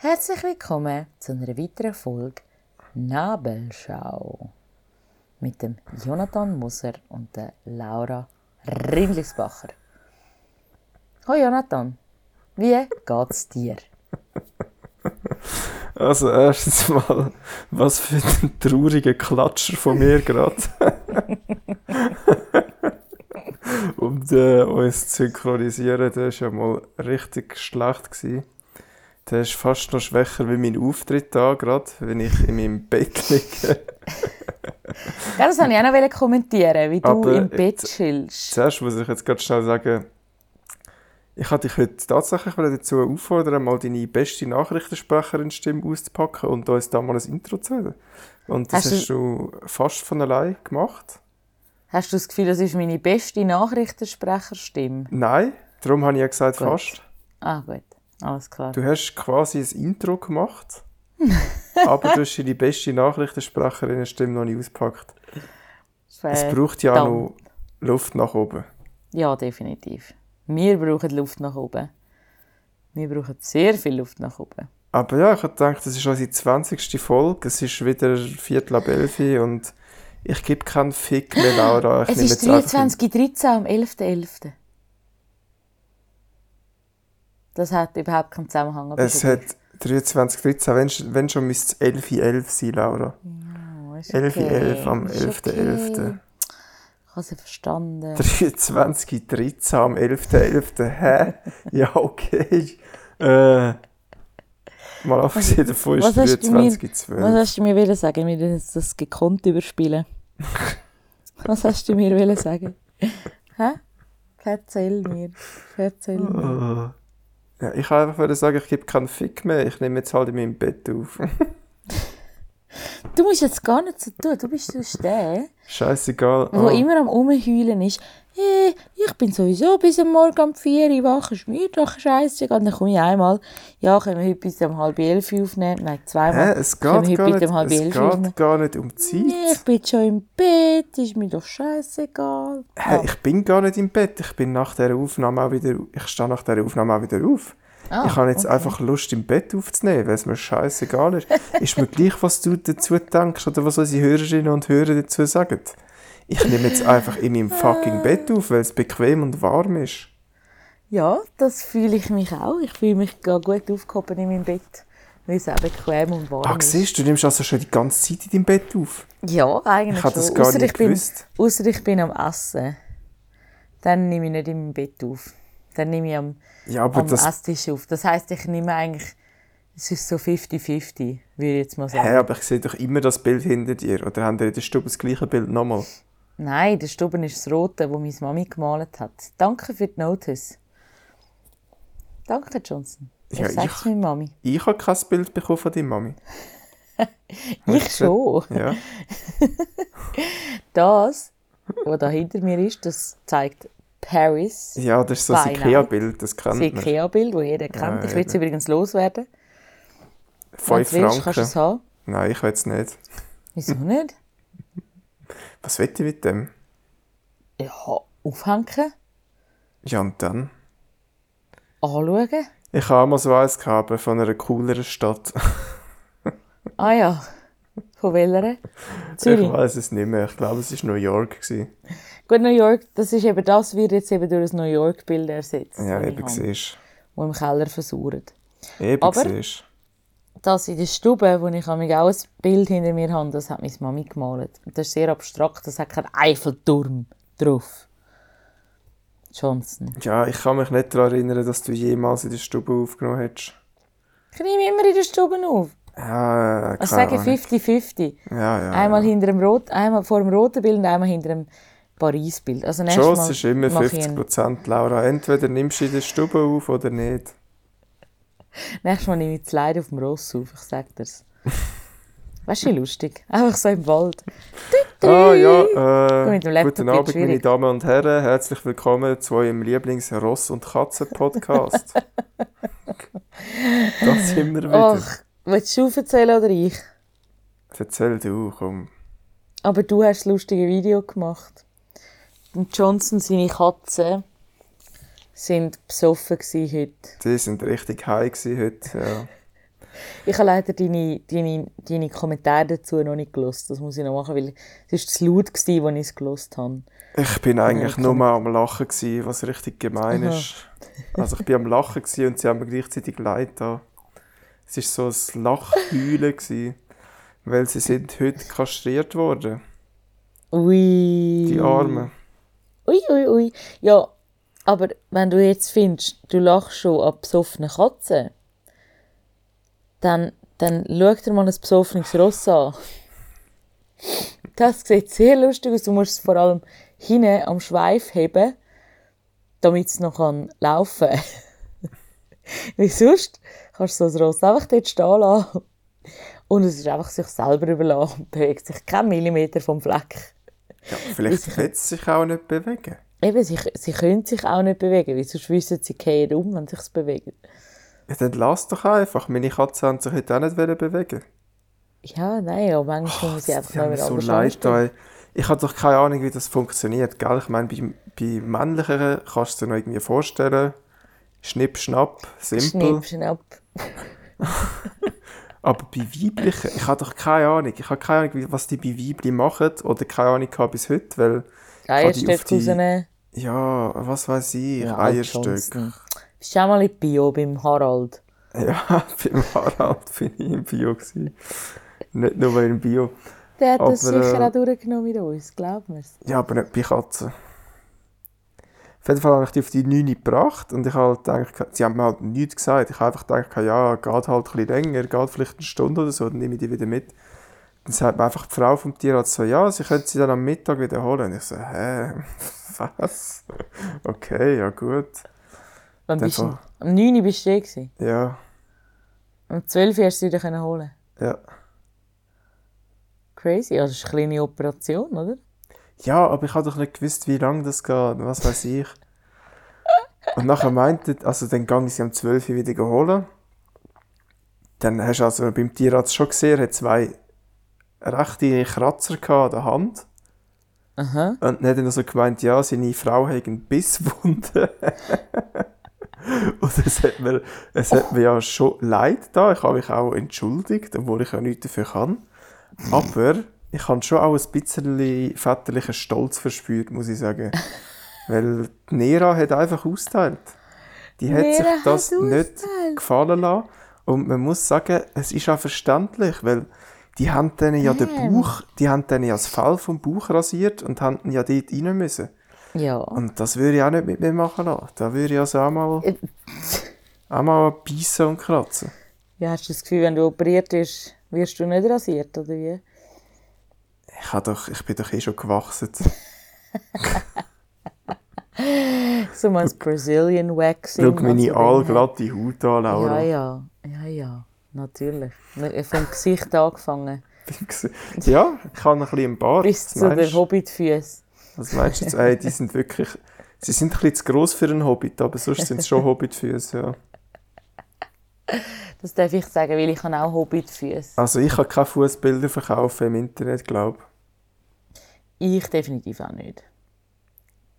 Herzlich willkommen zu einer weiteren Folge Nabelschau mit dem Jonathan Moser und der Laura Rindlisbacher. Hallo Jonathan, wie geht's dir? Also erstens mal, was für ein trauriger Klatscher von mir gerade. um äh, uns zu synchronisieren, der war ja mal richtig schlecht. Gewesen. Der ist fast noch schwächer wie mein Auftritt da gerade, wenn ich in meinem Bett liege. ja, das wollte ich auch noch kommentieren, wie du Aber im Bett chillst. Zuerst muss ich jetzt ganz schnell sagen, ich hatte dich heute tatsächlich dazu auffordern, mal deine beste Nachrichtensprecherin-Stimme auszupacken und uns da mal ein Intro zu hören. Und das hast, hast du fast von allein gemacht. Hast du das Gefühl, das ist meine beste Nachrichtensprecherstimme? Nein, darum habe ich ja gesagt gut. fast. Ah, gut. Alles klar. Du hast quasi ein Intro gemacht, aber du hast deine beste Nachrichtensprecherin-Stimme noch nicht ausgepackt. Es braucht ja auch noch Luft nach oben. Ja, definitiv. Wir brauchen Luft nach oben. Wir brauchen sehr viel Luft nach oben. Aber ja, ich habe gedacht, das ist unsere 20. Folge. Es ist wieder Viertel ab 11 und ich gebe keinen Fick mehr, Laura. Ich es ist 23.13 am 11.11. .11. Das hat überhaupt keinen Zusammenhang. Es hat 23.13, wenn, wenn schon müsste es 11.11 .11 sein, Laura. 11.11 okay. .11 am 11.11. Okay. .11 habe sie verstanden. 23, 13 am 11.11. .11. Hä? ja, okay. Äh, mal abgesehen davon ist 23, 12. Was hast du mir wollen sagen? Wir jetzt das gekonnt überspielen. was hast du mir wollen sagen? Hä? Erzähl mir. Erzähl mir. Ja, ich wollte einfach sagen, ich gebe keinen Fick mehr. Ich nehme jetzt halt in meinem Bett auf. Du musst jetzt gar nicht so tun. Du bist so der, Scheißegal. Wo oh. immer am Umheulen ist. Hey, ich bin sowieso bis am Morgen um 4 Uhr wach, ist mir doch scheißegal. Dann komme ich einmal, ja, können wir heute bis um halb elf aufnehmen? Nein, zweimal. Hä, es geht, gar nicht, um halb es geht gar nicht um Zeit. Nee, ich bin schon im Bett, ist mir doch scheißegal. Hä, ich bin gar nicht im Bett. Ich bin nach der Aufnahme auch wieder, ich stehe nach der Aufnahme auch wieder auf. Ah, ich habe jetzt okay. einfach Lust, im Bett aufzunehmen, weil es mir scheißegal ist. ist mir gleich, was du dazu denkst oder was unsere Hörerinnen und Hörer dazu sagen. Ich nehme jetzt einfach in meinem fucking Bett auf, weil es bequem und warm ist. Ja, das fühle ich mich auch. Ich fühle mich gut aufgehoben in meinem Bett, weil es auch bequem und warm ah, ist. siehst du, du nimmst also schon die ganze Zeit in deinem Bett auf? Ja, eigentlich Ich habe das gar ausser nicht gewusst. außer ich bin am Essen. Dann nehme ich nicht in meinem Bett auf. Dann nehme ich am ja, am das... Esstisch auf. Das heisst, ich nehme eigentlich, es ist so 50-50, würde ich jetzt mal sagen. Hä, aber ich sehe doch immer das Bild hinter dir. Oder haben ihr in der Stube das gleiche Bild nochmal? Nein, der Stube ist das rote, das meine Mami gemalt hat. Danke für die Notice. Danke, Johnson. Ich ja, sag's meiner Mami. Ich habe kein Bild bekommen von deiner Mami. ich schon. Ja. das, was da hinter mir ist, das zeigt Paris. Ja, das ist so ein Ikea-Bild, das kennt man. Das Ikea-Bild, das jeder kennt. Ja, ich will es übrigens loswerden. Fünf Franken. Willst, kannst du es haben? Nein, ich will es nicht. Wieso nicht? Was will ich mit dem? Ja, aufhängen. Ja, und dann? Anschauen. Ich habe mal so eins gehabt, von einer cooleren Stadt. ah ja. Von welcher? Zürich? Ich weiß es nicht mehr. Ich glaube, es war New York. Gewesen. Gut, New York, das ist eben das, wird jetzt eben durch ein New York-Bild ersetzt. Ja, eben siehst Wo im Keller versucht. Eben siehst das in der Stube, wo ich auch ein Bild hinter mir habe, das hat meine Mami gemalt. Das ist sehr abstrakt, das hat keinen Eiffelturm drauf. Johnson. Ja, ich kann mich nicht daran erinnern, dass du jemals in der Stube aufgenommen hättest. Ich nehme immer in der Stube auf. Ja. Ich sage 50-50. Ja, ja, einmal, ja. Hinter dem Rot, einmal vor dem roten Bild und einmal hinter dem Paris-Bild. Also Chance ist immer 50 Prozent, Laura. Entweder nimmst du in der Stube auf oder nicht. Nächstes Mal nehme ich das Leid auf dem Ross auf, ich sag dir's. Weißt du, lustig. Einfach so im Wald. Ah ja, äh, guten Abend, meine Damen und Herren. Herzlich willkommen zu eurem Lieblings-Ross- und Katzen-Podcast. da sind wir wieder. Ach, willst du erzählen oder ich? Erzähl du, komm. Aber du hast das lustige Video gemacht. Und Johnson, seine Katzen, sind besoffen heute. Die sind richtig high heute, ja. Ich habe leider deine, deine, deine Kommentare dazu noch nicht gelesen. Das muss ich noch machen, weil es war zu laut, als ich es gelesen habe. Ich bin eigentlich nur mal am Lachen, gewesen, was richtig gemein Aha. ist. Also ich bin am Lachen und sie haben mir gleichzeitig leid da. Es war so ein Lachheulen, weil sie sind heute kastriert worden. Ui. Die Arme. Ui, ui, ui. Ja, aber wenn du jetzt findest, du lachst schon an besoffenen Katzen, dann, dann schau dir mal ein besoffenes Ross an. Das sieht sehr lustig aus. Du musst es vor allem hinten am Schweif heben, damit es noch laufen kann. Wie sonst kannst du so ein Ross einfach dort stehen lassen. Und es ist einfach sich selber überlassen und bewegt sich keinen Millimeter vom Fleck. Ja, vielleicht wird es sich auch nicht bewegen. Eben, sie, sie können sich auch nicht bewegen, weil sonst wissen sie gehen um, wenn sie sich bewegen. Ja, dann lass doch einfach. Meine Katze hat sich heute auch nicht bewegen Ja, nein, aber manchmal muss sie einfach noch wieder so leid. Ich habe doch keine Ahnung, wie das funktioniert, gell? Ich meine, bei, bei männlicheren kannst du dir noch irgendwie vorstellen. Schnipp, schnapp, simpel. Schnipp, schnapp. Aber bei weiblichen, ich habe doch keine Ahnung. Ich habe keine Ahnung, was die bei weiblichen machen oder keine Ahnung bis heute, weil Eierstöcke rausnehmen. Ja, was weiß ich, ja, Eierstöcke. Bist du auch mal in Bio beim Harald? Ja, beim Harald bin ich im Bio. Gewesen. Nicht nur im Bio. Der hat aber, das sicher äh, auch durchgenommen mit uns, glaub mir's. Ja, aber nicht bei Katzen. Auf jeden Fall habe ich die auf die 9 gebracht und ich halt gedacht, sie haben mir halt nichts gesagt. Ich habe einfach gedacht, ja, geht halt ein bisschen länger, geht vielleicht eine Stunde oder so, dann nehme ich die wieder mit. Dann sagt mir einfach die Frau vom Tierarzt so, ja, sie können sie dann am Mittag wiederholen. Ich so, hä, was? Okay, ja gut. Wann bist du? Am 9 Uhr bist du da Ja. Um 12 Uhr hast du sie wieder holen Ja. Crazy, ja, das ist eine kleine Operation, oder? Ja, aber ich habe doch nicht gewusst, wie lange das geht, was weiß ich. Und nachher meinte, also dann ging sie um 12 Uhr wieder holen. Dann hast du also beim Tierarzt schon gesehen, er hat zwei rechte Kratzer an der Hand. Aha. Und dann hat er so gemeint, ja, seine Frau hat eine Bisswunde. Und es hat, mir, es hat mir ja schon leid da. Ich habe mich auch entschuldigt, obwohl ich ja nichts dafür kann. Aber ich habe schon auch ein bisschen väterlichen Stolz verspürt, muss ich sagen. Weil Nera hat einfach austeilt. Die hat sich das nicht gefallen lassen. Und man muss sagen, es ist auch verständlich, weil die haben dann ja den Bauch, die haben dann ja das Fell vom Bauch rasiert und haben ja dort rein müssen. Ja. Und das würde ich auch nicht mit mir machen lassen. Da würde ich also auch mal, äh. auch mal beißen und kratzen. Ja, hast du das Gefühl, wenn du operiert bist, wirst du nicht rasiert, oder wie? Ich, doch, ich bin doch eh schon gewachsen. so mal das Brazilian Waxing. Schau meine allglatte Haut an, Laura. Ja, ja. Natürlich. Vom Gesicht angefangen. ja, ich habe ein bisschen im Bart. Bis zu den Hobbitfüßen. Was meinst du jetzt? Ey, die sind wirklich... Sie sind ein bisschen zu gross für einen Hobbit, aber sonst sind es schon Hobbitfüße, ja. Das darf ich sagen, weil ich auch Hobbitfüße. Also ich kann keine Fußbilder verkaufen im Internet, glaube ich. definitiv auch nicht.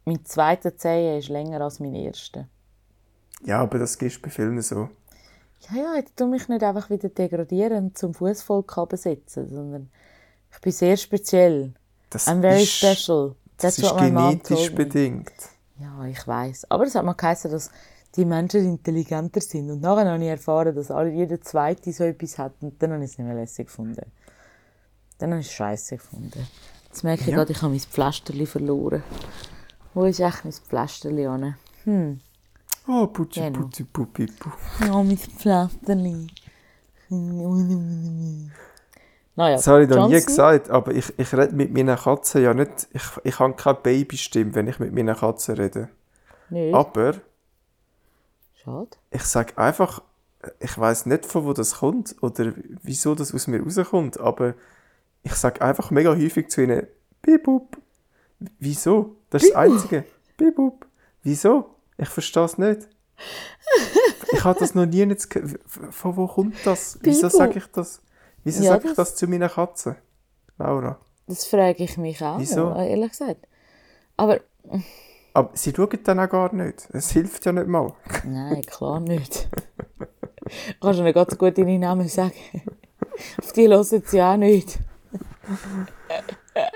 Mein zweiter Zehen ist länger als mein erster. Ja, aber das ist bei vielen so ja, ja, ich tue mich nicht einfach wieder degradieren zum Fußvolk besetzen, sondern ich bin sehr speziell. Das I'm very ist, special. That's das ist genetisch bedingt. Ja, ich weiß. Aber es hat mal geheißen, dass die Menschen intelligenter sind. Und nachher habe ich erfahren, dass alle, jeder Zweite so etwas hat. Und dann habe ich es nicht mehr lässig gefunden. Dann habe ich es scheiße gefunden. Jetzt merke ich ja. gerade, ich habe mein Pflasterli verloren. Wo ist echt mein Pflasterli? Hm. Oh, Putzi, genau. Putzi, Puppi, Pu. Oh, mein Pflasterli. Naja, das habe ich noch nie gesagt, aber ich, ich rede mit meiner Katze ja nicht. Ich, ich habe keine Babystimme, wenn ich mit meiner Katze rede. Nicht? Aber. Schade. Ich sage einfach, ich weiß nicht, von wo das kommt oder wieso das aus mir rauskommt, aber ich sage einfach mega häufig zu ihnen: Bibup. Wieso? Das ist das Einzige. Bibup. Wieso? Ich verstehe es nicht. ich habe das noch nie nicht Von wo kommt das? Wieso sage ich das? Wieso ja, sage ich das zu meiner Katze? Laura. Das frage ich mich auch, Wieso? ehrlich gesagt. Aber... Aber sie schauen dann auch gar nicht. Es hilft ja nicht mal. Nein, klar nicht. Kannst du nicht ganz gut deine Namen sagen? Auf die hören sie auch nicht.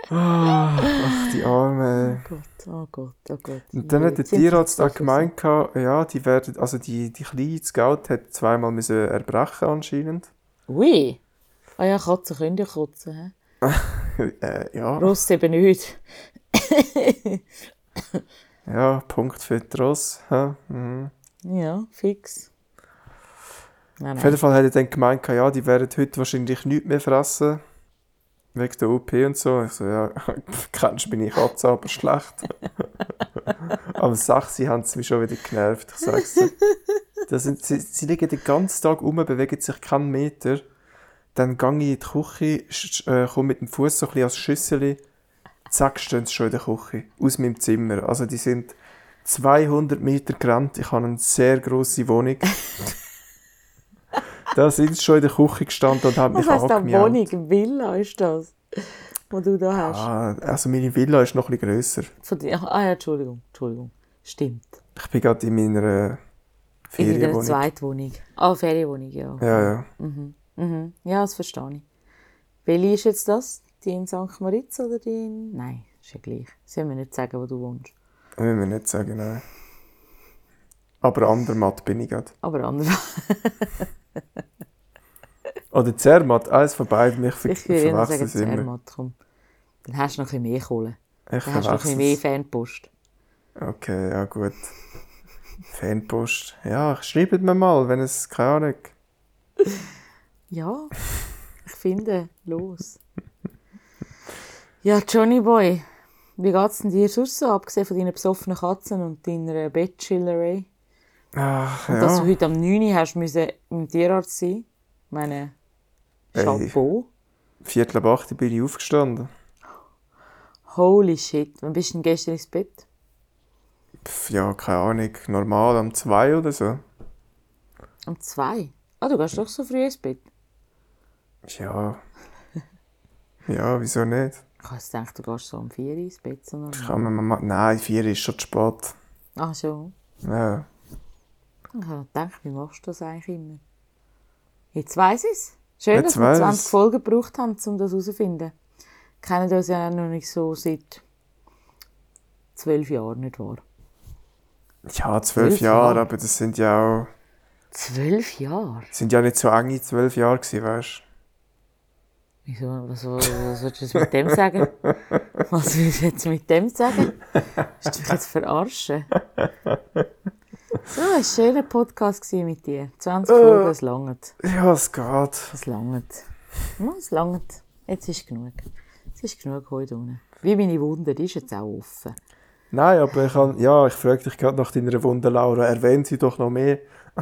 Ach, die Arme. Oh oh Gott, oh Gott. Und dann hat der Tierarzt auch gemeint, gehabt, ja, die werden, also die, die kleine Scout hat zweimal müssen erbrechen anscheinend. Ui. Ah ja, Katzen können ja kotzen. hä? äh, ja, Ross eben nicht. ja, Punkt für die Ross. Mhm. Ja, fix. Nein, Auf nein. jeden Fall hat er dann gemeint, ja, die werden heute wahrscheinlich nichts mehr fressen. Wegen der OP und so. Ich so, ja, kennst meine Katze aber schlecht. Am 6 haben sie mich schon wieder genervt, ich sag's dir. Das sind, sie, sie liegen den ganzen Tag rum, bewegen sich keinen Meter. Dann gehe ich in die Küche, äh, komme mit dem Fuß so ein bisschen als Schüssel. Zack, stehen sie schon in der Küche. Aus meinem Zimmer. Also die sind 200 Meter gerannt. Ich habe eine sehr grosse Wohnung. da sind sie schon in der Küche gestanden und haben Was mich heisst da angemiaut. Wohnung? Villa ist das? Wo du da hast? Ah, also meine Villa ist noch ein bisschen grösser. Von dir. Ah ja, Entschuldigung, Entschuldigung. Stimmt. Ich bin gerade in meiner äh, In deiner Ferienwohnung. Zweitwohnung. Ah, Ferienwohnung, ja. Ja, ja. Mhm. Ja, das verstehe ich. Welche ist jetzt das? Die in St. Moritz oder die in... Nein, ist ja gleich. Sollen wir nicht sagen, wo du wohnst. Das will wir nicht sagen, nein. Aber Andermatt bin ich gerade. Aber anders. Oder Zermatt, eines von beiden. Ich, ver Ich verwechsel sagen, es immer. Zermatt, komm. Dann hast du noch ein bisschen mehr Kohle. Ich Dann hast du noch ein bisschen mehr Fanpost. Okay, ja gut. Fanpost. Ja, schreibt mir mal, wenn es keine Ahnung. Ja, ich finde, los. Ja, Johnny Boy, wie geht's denn dir sonst so, abgesehen von deinen besoffenen Katzen und deiner Bettchillerei? Ach, Und dass du ja. heute am 9 Uhr hast müssen im Tierarzt sein. Meine. Chapeau. Viertel ab acht bin ich aufgestanden. Holy shit. Wann bist du denn gestern ins Bett? Pff, ja, keine Ahnung. Normal um zwei oder so. Um 2. Ah, du gehst doch so früh ins Bett. Ja. Ja, wieso nicht? Ich habe gedacht, du gehst so um 4 Uhr ins Bett. So normal. Kann man mal, nein, vier ist schon zu spät. Ach so. Ja. Ich habe gedacht, wie machst du das eigentlich immer? Jetzt weiss ich es. Schön, Jetzt dass wir weiss 20 ich's. Folgen gebraucht haben, um das herauszufinden. Kennen uns ja noch nicht so seit 12 Jahren, nicht wahr? Ja, zwölf Zwölf Jahre, Jahre. aber das sind ja auch. 12 Jahre? sind ja nicht so enge zwölf Jahre gewesen, weißt Wieso? Was, was, was willst du jetzt mit dem sagen? Was willst du jetzt mit dem sagen? Willst du mich jetzt verarschen? So, war ein schöner Podcast mit dir. 20 Folgen, es langt. Ja, es geht. Es langt. Ja, es langt. Jetzt ist genug. Es ist genug heute unten. Wie meine Wunde, die ist jetzt auch offen. Nein, aber ich kann, ja, ich frage dich gerade nach deiner Wunde, Laura. Erwähnen sie doch noch mehr.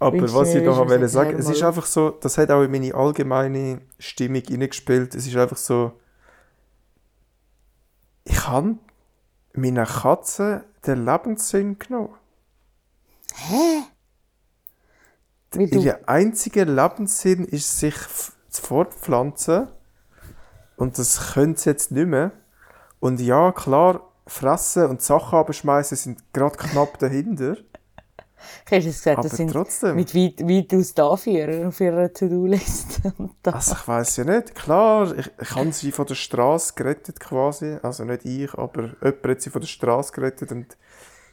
aber was ich noch wollte sagen, es ist einfach so, das hat auch in meine allgemeine Stimmung hineingespielt. Es ist einfach so, ich habe meiner Katze den Lebenssinn genommen. Hä? Wie du, Ihr einziger Lebenssinn ist, sich zu fortpflanzen. Und das können sie jetzt nicht mehr. Und ja, klar, fressen und Sachen abschmeißen sind gerade knapp dahinter. Hast du es gesagt, Aber das sind trotzdem. mit weit, weitaus Dafür auf ihrer To-Do-Liste. Also ich weiß ja nicht. Klar, ich, ich habe sie von der Straße gerettet quasi. Also nicht ich, aber jemand hat sie von der Straße gerettet und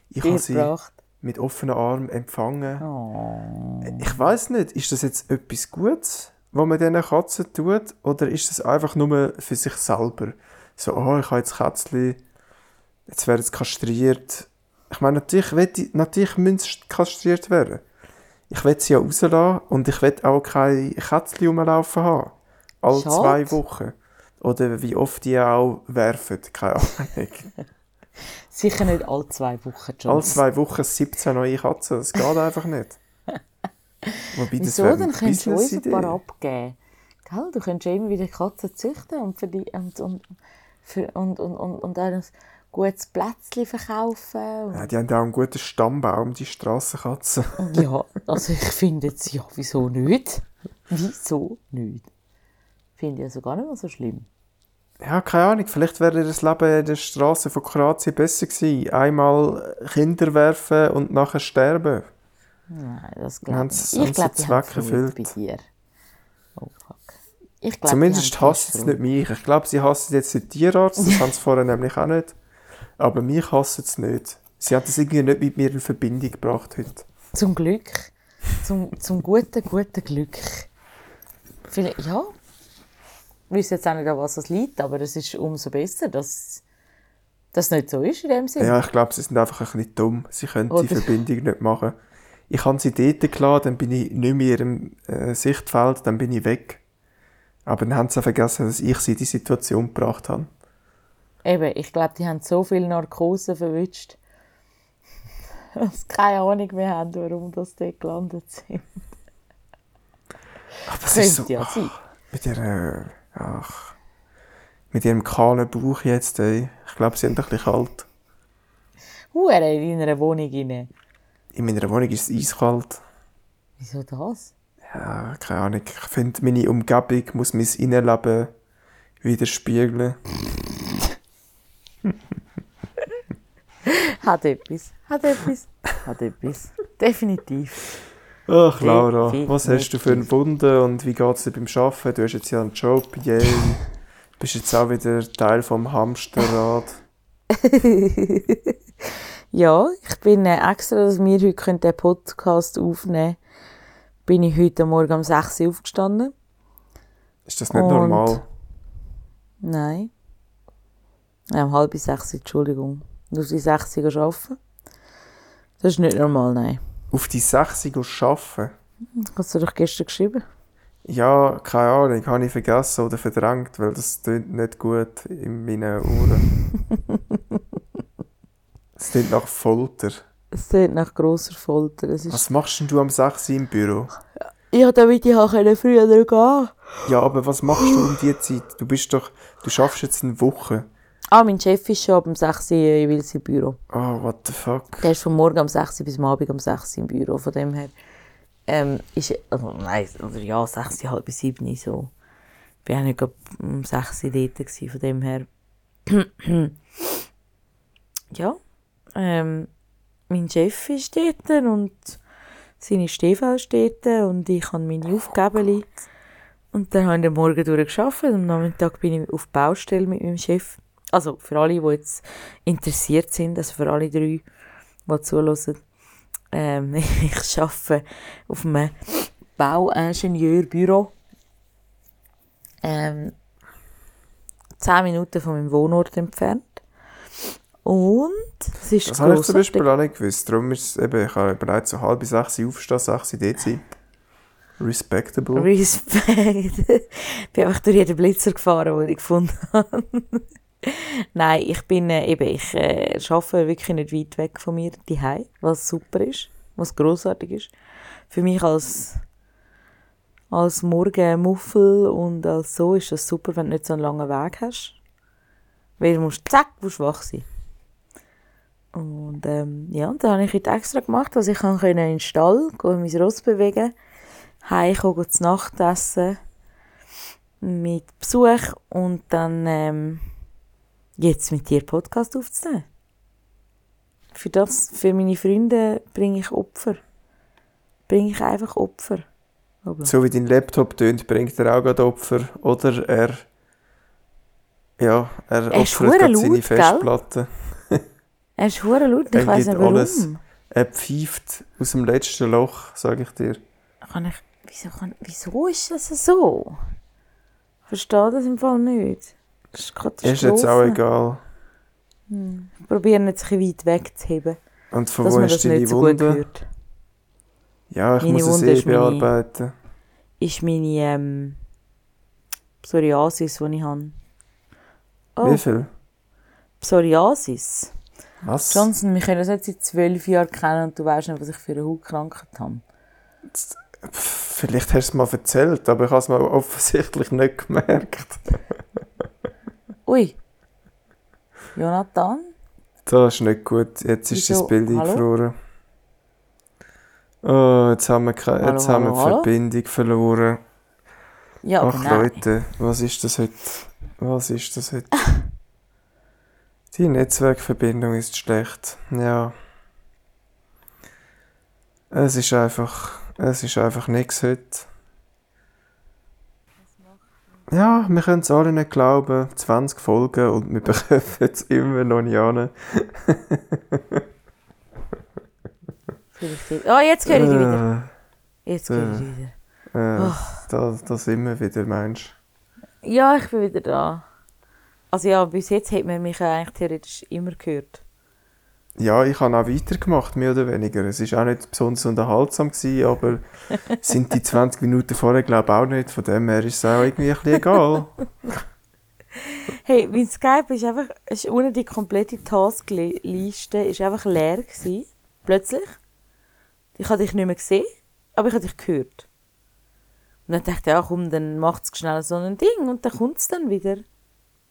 ich habe sie gebracht. mit offenen Armen empfangen. Oh. Ich weiß nicht, ist das jetzt etwas Gutes, was man diesen Katzen tut, oder ist das einfach nur für sich selber? So, oh, ich habe jetzt Kätzchen, jetzt werden sie kastriert. Ich meine, natürlich, will ich, natürlich müssen sie kastriert werden. Ich will sie ja rauslassen und ich will auch keine Kätzchen rumlaufen haben. Alle Schade. zwei Wochen. Oder wie oft die auch werfen, keine Ahnung. Sicher nicht alle zwei Wochen, John. Alle zwei Wochen 17 neue Katzen, das geht einfach nicht. Wobei, das Wieso? Dann könntest du uns ein paar abgeben. Gell? Du könntest immer wieder Katzen züchten und, für die, und, und, für, und, und, und, und ein gutes Plätzchen verkaufen. Ja, die haben auch einen guten Stammbaum, die Strassenkatzen. Ja, also ich finde jetzt, ja, wieso nicht? Wieso nicht? Finde ich also gar nicht mal so schlimm. Ja, keine Ahnung, vielleicht wäre das Leben in der Straße von Kroatien besser gewesen. Einmal Kinder werfen und nachher sterben. Nein, das glaube ich nicht. Ich glaube, die Zweck erfüllt. bei dir. Oh, fuck. Ich glaub, Zumindest hassen sie nicht mich. Ich glaube, sie hassen jetzt den Tierarzt, das haben sie vorher nämlich auch nicht. Aber mich hassen sie nicht. Sie hat das irgendwie nicht mit mir in Verbindung gebracht heute. Zum Glück. Zum, zum guten, guten Glück. Vielleicht, ja. Ich weiß jetzt auch nicht, was es liegt, aber es ist umso besser, dass das nicht so ist in dem Sinne. Ja, ich glaube, sie sind einfach ein bisschen dumm. Sie können Oder? die Verbindung nicht machen. Ich habe sie dort gelassen, dann bin ich nicht mehr im äh, Sichtfeld, dann bin ich weg. Aber dann haben sie vergessen, dass ich sie in die Situation gebracht habe. Eben, ich glaube, die haben so viel Narkose verwünscht, dass sie keine Ahnung mehr haben, warum das dort gelandet sind. Ach, das Könnte ist so, ja sein. Mit ihrer, ach, mit ihrem kahlen Bauch jetzt, ey. Ich glaube, sie sind ein bisschen kalt. Uh, er in einer Wohnung rein. In meiner Wohnung ist es eiskalt. Wieso das? Ja, keine Ahnung. Ich finde, meine Umgebung muss mein Innenleben widerspiegeln. Hat etwas. Hat etwas. Hat etwas. Definitiv. Ach, Laura, Definitiv. was hast du für einen Wunder und wie geht es dir beim Arbeiten? Du hast jetzt ja einen Job, yay. Bist jetzt auch wieder Teil vom Hamsterrad. ja, ich bin äh, extra, dass wir heute den Podcast aufnehmen können, bin ich heute Morgen um 6 Uhr aufgestanden. Ist das nicht Und normal? Nein. Um halb sechs, Entschuldigung. Und auf die 6 Uhr arbeiten. Das ist nicht normal, nein. Auf die 6 Uhr arbeiten? Hast du doch gestern geschrieben? Ja, keine Ahnung, habe ich vergessen oder verdrängt, weil das klingt nicht gut in meinen Ohren. es klingt nach Folter. Es klingt nach grosser Folter. Was machst denn du am 6 Uhr im Büro? Ja, damit ich früher gehen Ja, aber was machst du um diese Zeit? Du bist doch, du schaffst jetzt eine Woche. Ah, mein Chef ist schon um 6 Uhr jeweils im Büro. Oh, what the fuck? Der ist von morgen um 6 Uhr bis am Abend um 6 Uhr im Büro, von dem her ähm, ist, also nein, oder ja, sechs, halb sieben so. Ich war auch nicht um sechs dort, gewesen, von dem her. ja, ähm, mein Chef ist dort und seine Stiefel ist dort und ich habe meine Aufgaben. Und dann habe ich den Morgen durchgearbeitet und am Nachmittag bin ich auf Baustelle mit meinem Chef. Also für alle, die jetzt interessiert sind, also für alle drei, die zuhören, ähm, ich arbeite auf einem Bauingenieurbüro. Ähm, zehn Minuten von meinem Wohnort entfernt. Und es ist Das habe ich zum Beispiel auch nicht gewusst. Darum ist es eben, ich habe bereits so halb sechs aufstehen, sechs dort sein. Respectable. Respect. ich bin einfach durch jeden Blitzer gefahren, den ich gefunden habe. Nein, ich bin äh, eben, ich äh, arbeite wirklich nicht weit weg von mir, die was super ist, was großartig ist. Für mich als, als Morgenmuffel und als so ist das super, wenn du nicht so einen langen Weg hast. Weil du musst, zack, musst wach sein. Und ähm, ja, und dann habe ich heute extra gemacht, dass ich kann in den Stall gehen, mein Ross bewegen, heimkommen, zu Nacht essen, mit Besuch und dann ähm, jetzt mit dir Podcast aufzunehmen. Für das, für meine Freunde bringe ich Opfer. Bringe ich einfach Opfer. Aber so wie dein Laptop tönt, bringt er auch gerade Opfer. Oder er, ja, er, er opfert gerade seine Festplatte. er ist hure laut, ich weiß nicht warum. Alles, er pfeift aus dem letzten Loch, sage ich dir. Kann ich, wieso, kann, wieso ist das so? Ich verstehe das im Fall nicht. Das ist Katastrophe. Ist jetzt auch egal. Hm. Probieren jetzt ein weit wegzuheben. Und von wo ist deine so Wunde? Ja, ich meine muss Wunde es eh bearbeiten. Meine, ist meine ähm, Psoriasis, die ich habe. Oh. Wie viel? Psoriasis. Was? Johnson, wir können das jetzt seit zwölf Jahren kennen und du weißt nicht, was ich für eine Hautkrankheit habe. Vielleicht hast du es mal erzählt, aber ich habe es mir offensichtlich nicht gemerkt. Ui. Jonathan? Das ist nicht gut. Jetzt ist Wieso? das Bild hallo? eingefroren. Oh, jetzt haben wir, keine, jetzt hallo, haben wir hallo, Verbindung verloren. Ja, Ach Leute, was ist das heute? Was ist das heute? Die Netzwerkverbindung ist schlecht. Ja. Es ist einfach, es ist einfach nichts heute. Ja, wir können es alle nicht glauben. 20 Folgen und wir bekommen es immer noch nicht an. oh, jetzt höre ich dich wieder. Jetzt höre ich dich wieder. Äh, oh. da, da sind wir wieder, meinst du? Ja, ich bin wieder da. Also ja, bis jetzt hat man mich eigentlich theoretisch immer gehört. Ja, ich habe auch weitergemacht, mehr oder weniger. Es war auch nicht besonders unterhaltsam, gewesen, aber sind die 20 Minuten vorher, glaube ich, auch nicht. Von dem her ist es auch irgendwie ein bisschen egal. hey, mein Skype ist einfach, ist ohne die komplette Taskliste ist einfach leer gewesen. Plötzlich. Ich habe dich nicht mehr gesehen, aber ich habe dich gehört. Und dann dachte ich, ja komm, dann macht es schnell so ein Ding und dann kommt es dann wieder.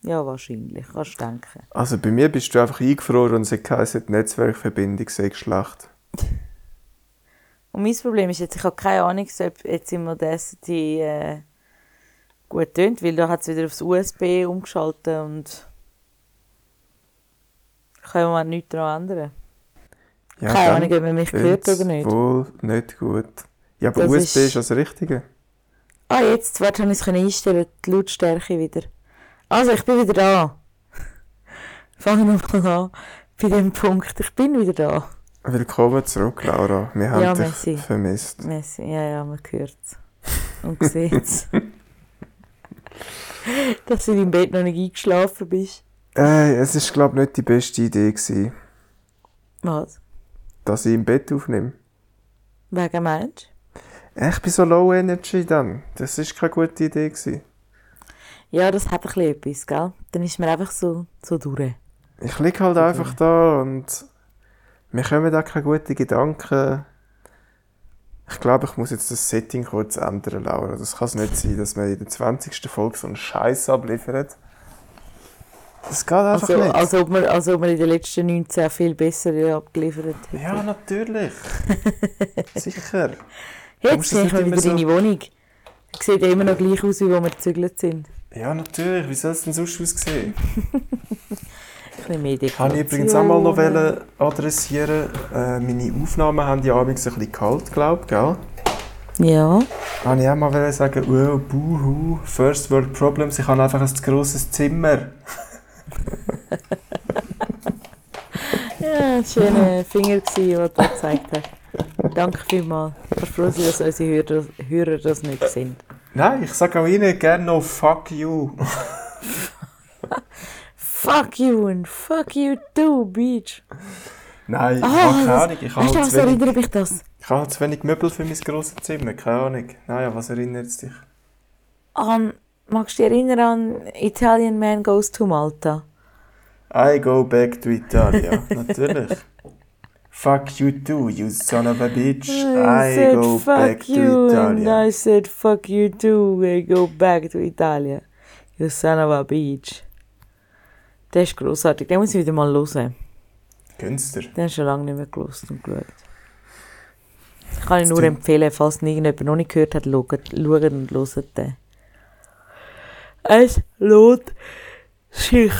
Ja, wahrscheinlich, kannst du denken. Also bei mir bist du einfach eingefroren und es heisst, die Netzwerkverbindung sei schlecht. Und mein Problem ist jetzt, ich habe keine Ahnung, ob jetzt im Audacity äh, gut tönt, weil da hat es wieder aufs USB umgeschaltet und können wir nichts daran ändern. Ja, keine Ahnung, ob man mich hört oder nicht. wohl nicht gut. Ja, aber das USB ist, ist das Richtige. Ah, jetzt, warte, habe ich es einstellen, die Lautstärke wieder. Also, ich bin wieder da. Fangen wir mal an. Bei dem Punkt. Ich bin wieder da. Willkommen zurück, Laura. Wir haben ja, dich Messi. vermisst. Messi. Ja, ja, man hört es. Und sieht es. Dass du im Bett noch nicht eingeschlafen bist. Äh, es war, glaube ich, nicht die beste Idee. Gewesen. Was? Dass ich im Bett aufnehme. Wegen Mensch? Ich bin so low energy dann. Das war keine gute Idee. Gewesen. Ja, das hat ein bisschen etwas, gell? Dann ist man einfach so, so durch. Ich liege halt okay. einfach da und mir kommen da keine guten Gedanken. Ich glaube, ich muss jetzt das Setting kurz ändern, Laura. Das kann es nicht sein, dass man in der 20. Folge so einen Scheiß abliefert. Das geht einfach also, nicht. Als ob, man, als ob man in den letzten 19 viel besser abgeliefert hätte. Ja, natürlich. Sicher. Jetzt sehe ich mal wieder so... deine Wohnung. Sieht immer noch gleich aus, wie wo wir gezügelt sind. Ja, natürlich. Wie soll es denn sonst aussehen? ein mehr Habe ich übrigens auch mal noch adressieren. Äh, meine Aufnahmen haben ja abends ein bisschen kalt, glaube ich, gell? Ja. Habe ich auch mal sagen, oh, buhu, First World Problems, ich habe einfach ein zu grosses Zimmer. ja, ein schöner Finger, den du da gezeigt hast. Danke vielmals. Ich bin froh, dass unsere Hörer, Hörer das nicht sind. Nein, ich sage auch Ihnen gerne noch Fuck you. fuck you and fuck you too, Beach. Nein, ich ah, habe keine Ahnung. Ich habe halt was erinnert mich das? Ich habe zu wenig Möbel für mein grosses Zimmer, keine Ahnung. Naja, was erinnert es dich? Um, magst du dich erinnern an Italian Man Goes to Malta? I go back to Italia, natürlich. Fuck you too, you son of a bitch. I, I said, go back to. And I said fuck you too, I go back to Italia. You son of a bitch. Der ist grossartig. Den muss ich wieder mal hören. Künstler. Den hast du schon lange nicht mehr gelost und geschaut. Ich kann ihn nur empfehlen, falls irgendjemand noch nicht gehört hat, schaut, schaut und hört den. Es lohnt sich.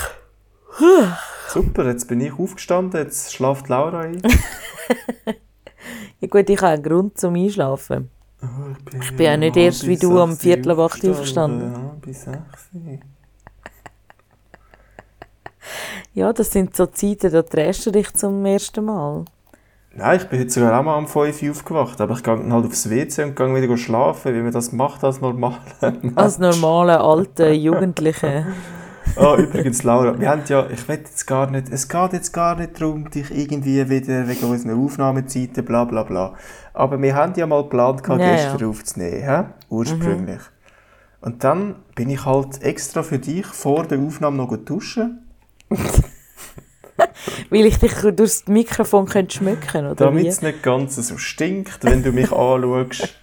Super, jetzt bin ich aufgestanden, jetzt schlaft Laura ein. ja gut, ich habe einen Grund zum Einschlafen. Oh, ich, bin ich bin ja nicht erst wie du am Viertel ab aufgestanden. Ja, bis sechs. Ja, das sind so Zeiten, da drehst du dich zum ersten Mal. Nein, ich bin heute sogar auch mal um 5 Uhr aufgewacht, aber ich gehe halt aufs WC und gehe wieder schlafen, wie man das macht als normaler Als normaler, alter Jugendlicher. Oh, übrigens, Laura, wir haben ja, ich will jetzt gar nicht, es geht jetzt gar nicht darum, dich irgendwie wieder wegen unseren Aufnahmezeiten, bla bla bla. Aber wir haben ja mal geplant, ja, gestern ja. aufzunehmen, he? ursprünglich. Mhm. Und dann bin ich halt extra für dich vor der Aufnahme noch duschen. Weil ich dich durchs Mikrofon könnte schmücken, oder Damit es nicht ganz so stinkt, wenn du mich anschaust.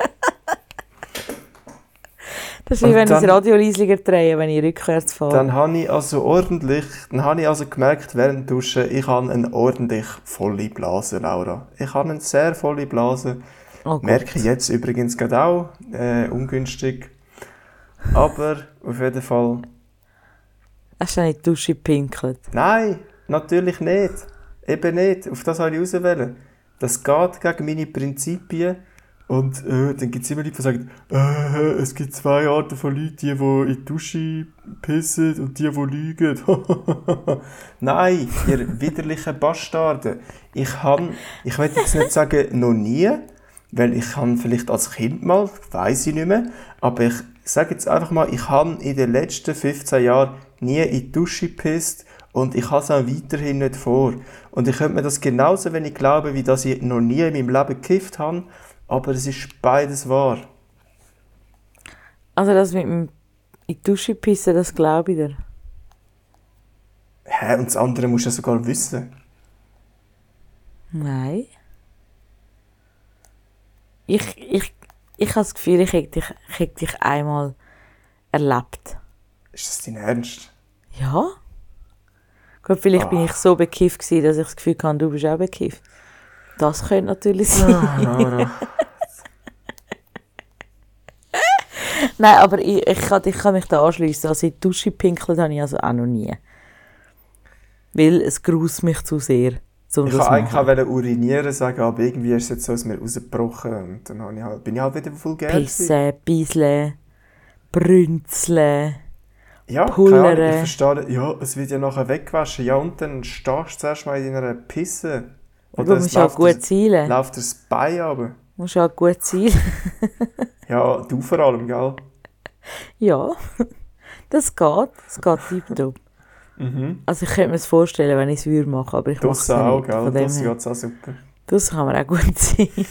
Das ist wie wenn dann, ich das Radio leisiger drehe, wenn ich rückwärts fahre. Dann habe ich also ordentlich, dann habe ich also gemerkt, während Duschen, ich habe eine ordentlich volle Blase, Laura. Ich habe eine sehr volle Blase. Oh Merke ich jetzt übrigens gerade auch, äh, ungünstig. Aber auf jeden Fall. Hast du nicht die Dusche gepinkelt? Nein, natürlich nicht. Eben nicht. Auf das habe ich auswählen. Das geht gegen meine Prinzipien. Und äh, dann gibt es immer Leute, die sagen, äh, es gibt zwei Arten von Leuten, die, die in die Dusche pissen und die, die lügen. Nein, ihr widerlichen Bastarde. Ich habe, ich will jetzt nicht sagen, noch nie, weil ich habe vielleicht als Kind mal, weiß ich nicht mehr, aber ich sage jetzt einfach mal, ich habe in den letzten 15 Jahren nie in die Dusche gepisst und ich habe es auch weiterhin nicht vor. Und ich könnte mir das genauso wenig glauben, wie dass ich noch nie in meinem Leben gekifft habe, aber es ist beides wahr. Also das mit dem in die Dusche pissen, das glaube ich dir. Hä, und das andere musst du ja sogar wissen. Nein. Ich, ich, ich habe das Gefühl, ich hätte dich, ich hätte dich einmal erlebt. Ist das dein Ernst? Ja. Gut, vielleicht ah. bin ich so bekifft gewesen, dass ich das Gefühl hatte, du bist auch bekifft. Das könnte natürlich sein. Ah, no, no. Nein, aber ich, ich, kann, ich kann mich da anschließen. Also in die Dusche pinkelt habe ich also auch noch nie. Weil es grußt mich zu sehr. Um ich wollte eigentlich urinieren sagen, aber irgendwie ist es jetzt so aus mir rausgebrochen und dann ich halt, bin ich halt wieder voll Geld. Pissen, Beiseln, Brünzeln, ja, Pullern. Klar, ich verstehe, ja, es wird ja nachher weggewaschen. Ja, und dann stehst du zuerst mal in einer Pisse. Oder du musst auch gut zielen. Läuft das Bein aber. Musst auch gut zielen. ja, du vor allem, gell? Ja, das geht. Das geht tiptop. Mhm. Also ich könnte mir das vorstellen, wenn ich es würde machen, aber ich es auch, nicht. gell? Das geht auch super. Das kann man auch gut sehen.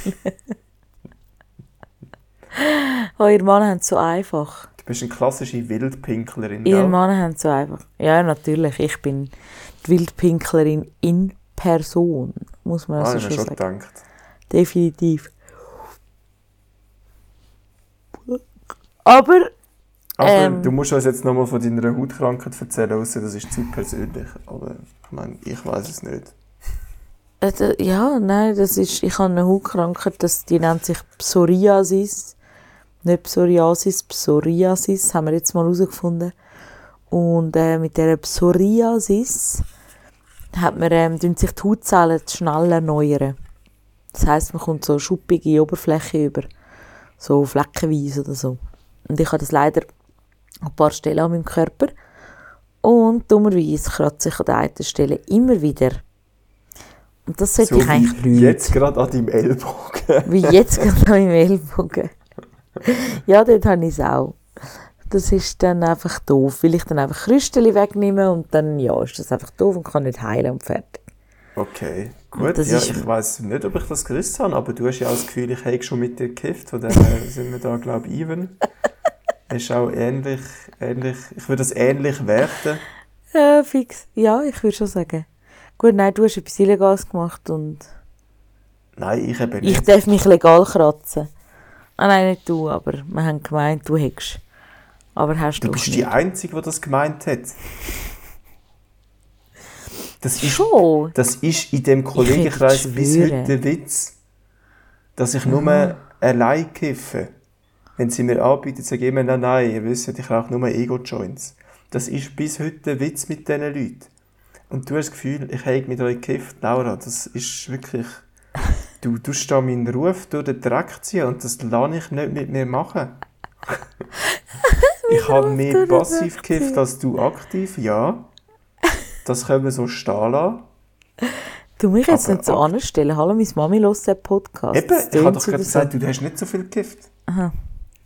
oh, ihr Mann haben es so einfach. Du bist eine klassische Wildpinklerin, gell? Ihr Mann haben es so einfach. Ja, natürlich. Ich bin die Wildpinklerin in Person, muss man also ah, schon, schon sagen. Gedacht. Definitiv. Aber aber ähm, du musst uns jetzt nochmal von deiner Hautkrankheit erzählen, außer das ist zu persönlich. Aber ich meine, ich weiß es nicht. Äh, ja, nein, das ist, ich habe eine Hautkrankheit, das, die nennt sich Psoriasis. Nicht Psoriasis, Psoriasis, haben wir jetzt mal herausgefunden. Und äh, mit dieser Psoriasis hat man, ähm, sich die Hautzellen schnell erneuern. Das heisst, man kommt so schuppige Oberfläche über, so fleckenweise oder so. Und ich habe das leider ein paar Stellen an meinem Körper. Und dummerweise kratze ich an der einen Stelle immer wieder. Und das sollte so ich eigentlich nicht. jetzt gerade an deinem Ellbogen. wie jetzt gerade an meinem Ellbogen. ja, dort habe ich es auch. Das ist dann einfach doof, weil ich dann einfach Krüstchen wegnehme und dann ja, ist das einfach doof und kann nicht heilen und fertig. Okay, gut. Ja, ich weiß nicht, ob ich das gewusst habe, aber du hast ja auch das Gefühl, ich hätte schon mit dir gekifft, von daher sind wir da, glaube ich, even ist auch ähnlich, ähnlich, ich würde das ähnlich werten. Ja, fix. Ja, ich würde schon sagen. Gut, nein, du hast etwas Illegales gemacht und... Nein, ich eben nicht. Ich darf mich legal kratzen. Ah nein, nicht du, aber wir haben gemeint, du hättest. Aber hast du Du bist nicht. die Einzige, die das gemeint hat. Das ist, Schon? Das ist in dem Kollegenkreis bis heute der Witz, dass ich nur mhm. allein kiffe wenn sie mir anbieten, sage ich immer, nein, nein, ihr wisst, ich rauche nur Ego-Joints. Das ist bis heute der Witz mit diesen Leuten. Und du hast das Gefühl, ich habe mit euch gekifft, Laura, das ist wirklich... Du tust da meinen Ruf durch den Dreck ziehen und das lasse ich nicht mit mir machen. ich habe mehr passiv gekifft als du aktiv, ja. Das können wir so stehen lassen. Du mich jetzt nicht so anstellen. Hallo, meine Mami hört den Podcast. Eben, ich habe doch gerade gesagt, du hast nicht so viel gekifft. Aha.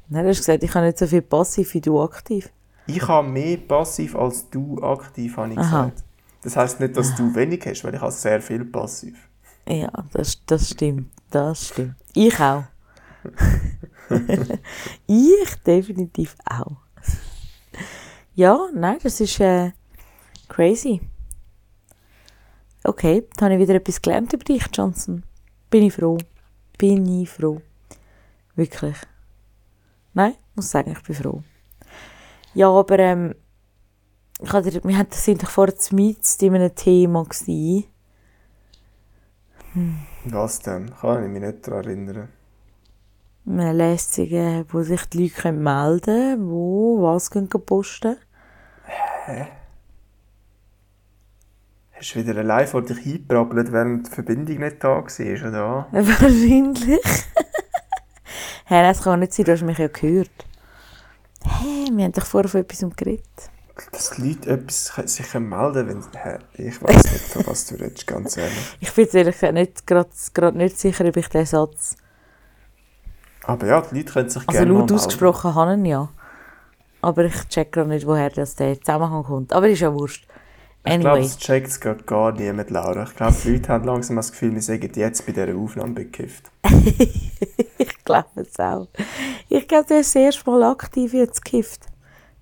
Nein, du hast gesagt, ich habe nicht so viel passiv wie du aktiv. Ich habe mehr passiv als du aktiv, habe ich Aha. gesagt. Das heisst nicht, dass du wenig hast, weil ich habe sehr viel passiv. Ja, das, das stimmt. Das stimmt. Ich auch. ich definitiv auch. ja, nein, das ist äh, crazy. Okay, dann habe ich wieder etwas gelernt über dich, Johnson. Bin ich froh. Bin ich froh. Wirklich. Nein, muss sagen, ich bin froh. Ja, aber ähm, ich hatte, wir hatten, sind doch vorher zu in einem Thema gewesen. Hm. Was denn? Kann ich mich nicht daran erinnern. Eine Lässige, wo sich die Leute melden können, wo was können posten Hä? Hast du wieder allein vor dich eingebrabbelt, während die Verbindung nicht da war, oder? Wahrscheinlich. Hey, das kann nicht sein, du hast mich ja gehört. Hey, wir haben doch vorher von etwas geredet. Dass die Leute etwas sich melden wenn hey, Ich weiß nicht, von was du redest, ganz ehrlich. Ich bin ehrlich gesagt nicht, gerade nicht sicher, ob ich den Satz... Aber ja, die Leute können sich also gerne laut ausgesprochen haben ja. Aber ich check gerade nicht, woher das der Zusammenhang kommt. Aber ist ja wurscht. Anyway. Ich glaube, es checkt es gerade gar niemand, Laura. Ich glaube, die Leute haben langsam das Gefühl, wir sagen jetzt bei dieser Aufnahme bekifft. ich glaube es auch. Ich glaube, du hast das erste Mal aktiv jetzt gekifft.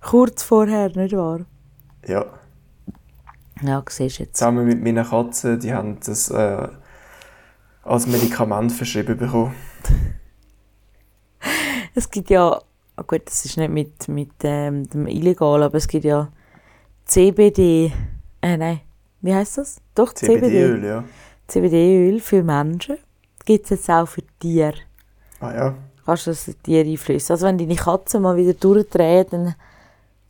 Kurz vorher, nicht wahr? Ja. Ja, siehst jetzt. Zusammen mit meiner Katze, die haben das äh, als Medikament verschrieben bekommen. es gibt ja, oh gut, das ist nicht mit, mit ähm, dem Illegal, aber es gibt ja CBD äh, nein. Wie heißt das? Doch, CBD-Öl, CBD. ja. CBD-Öl für Menschen. Gibt es jetzt auch für Tiere. Ah ja. Kannst du das Tier einfließen. Also wenn deine Katze mal wieder durchdreht, dann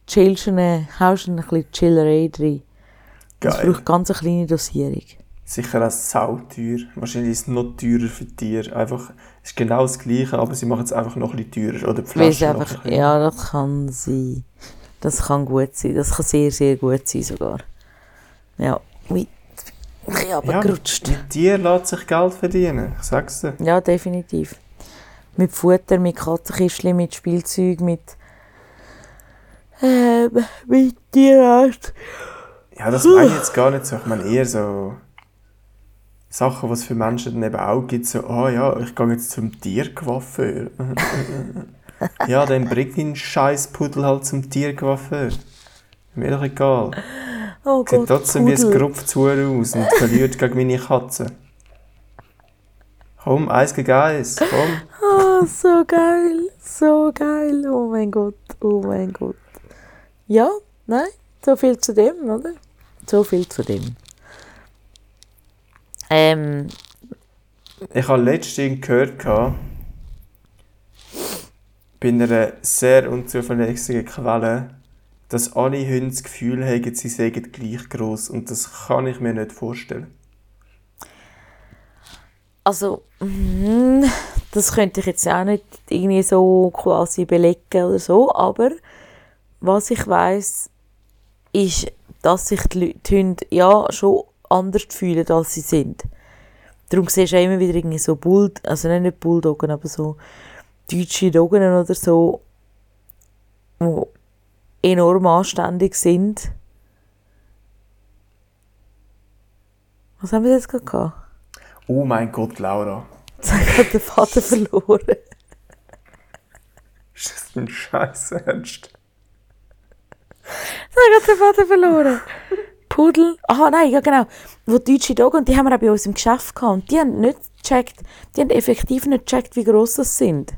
chillst du eine, haust du ein bisschen Chillerei rein. Das braucht ganz eine kleine Dosierung. Sicher auch sauteuer. Wahrscheinlich ist es noch teurer für Tiere. Einfach, es ist genau das Gleiche, aber sie machen es einfach noch ein bisschen teurer. Oder die Flasche einfach, Ja, das kann sein. Das kann gut sein. Das kann sehr, sehr gut sein sogar. Ja, wie bisschen runtergerutscht. Ja, mit dir lässt sich Geld verdienen, ich sag's dir. Ja, definitiv. Mit Futter, mit Katzenkistchen, mit Spielzeug, mit... Ähm, mit Tierarzt. Ja, das meine ich jetzt gar nicht so. Ich meine eher so... Sachen, was es für Menschen dann eben auch gibt, so, ah oh ja, ich gehe jetzt zum Tiercoiffeur. ja, dann bring deinen scheiß Pudel halt zum Tiercoiffeur. Mir doch egal. Oh Sieht Gott, trotzdem Pudel. wie ein Grupfzuhr aus und verliert gegen meine Katze. Komm, eins gegen eins, komm. Oh, so geil, so geil. Oh mein Gott, oh mein Gott. Ja, nein, so viel zu dem, oder? So viel zu dem. Ähm. Ich habe letztens gehört, bei einer sehr unzuverlässigen Quelle, dass alle Hunde das Gefühl haben, sie seien gleich groß und das kann ich mir nicht vorstellen. Also, mm, das könnte ich jetzt auch nicht irgendwie so quasi belegen oder so, aber was ich weiß, ist, dass sich die, Hunde ja schon anders fühlen, als sie sind. Darum siehst du immer wieder irgendwie so Bull, also nicht Bulldoggen, aber so deutsche Doggen oder so, wo enorm anständig sind. Was haben wir jetzt gerade gehabt? Oh mein Gott, Laura. Jetzt habe den Vater verloren. Ist das ein Scheiß Ernst? Jetzt habe den Vater verloren. Pudel. Aha, nein, ja genau. Wo deutsche Dog und die haben wir auch bei uns im Geschäft gehabt. Und die haben nicht gecheckt, die haben effektiv nicht gecheckt, wie gross das sind.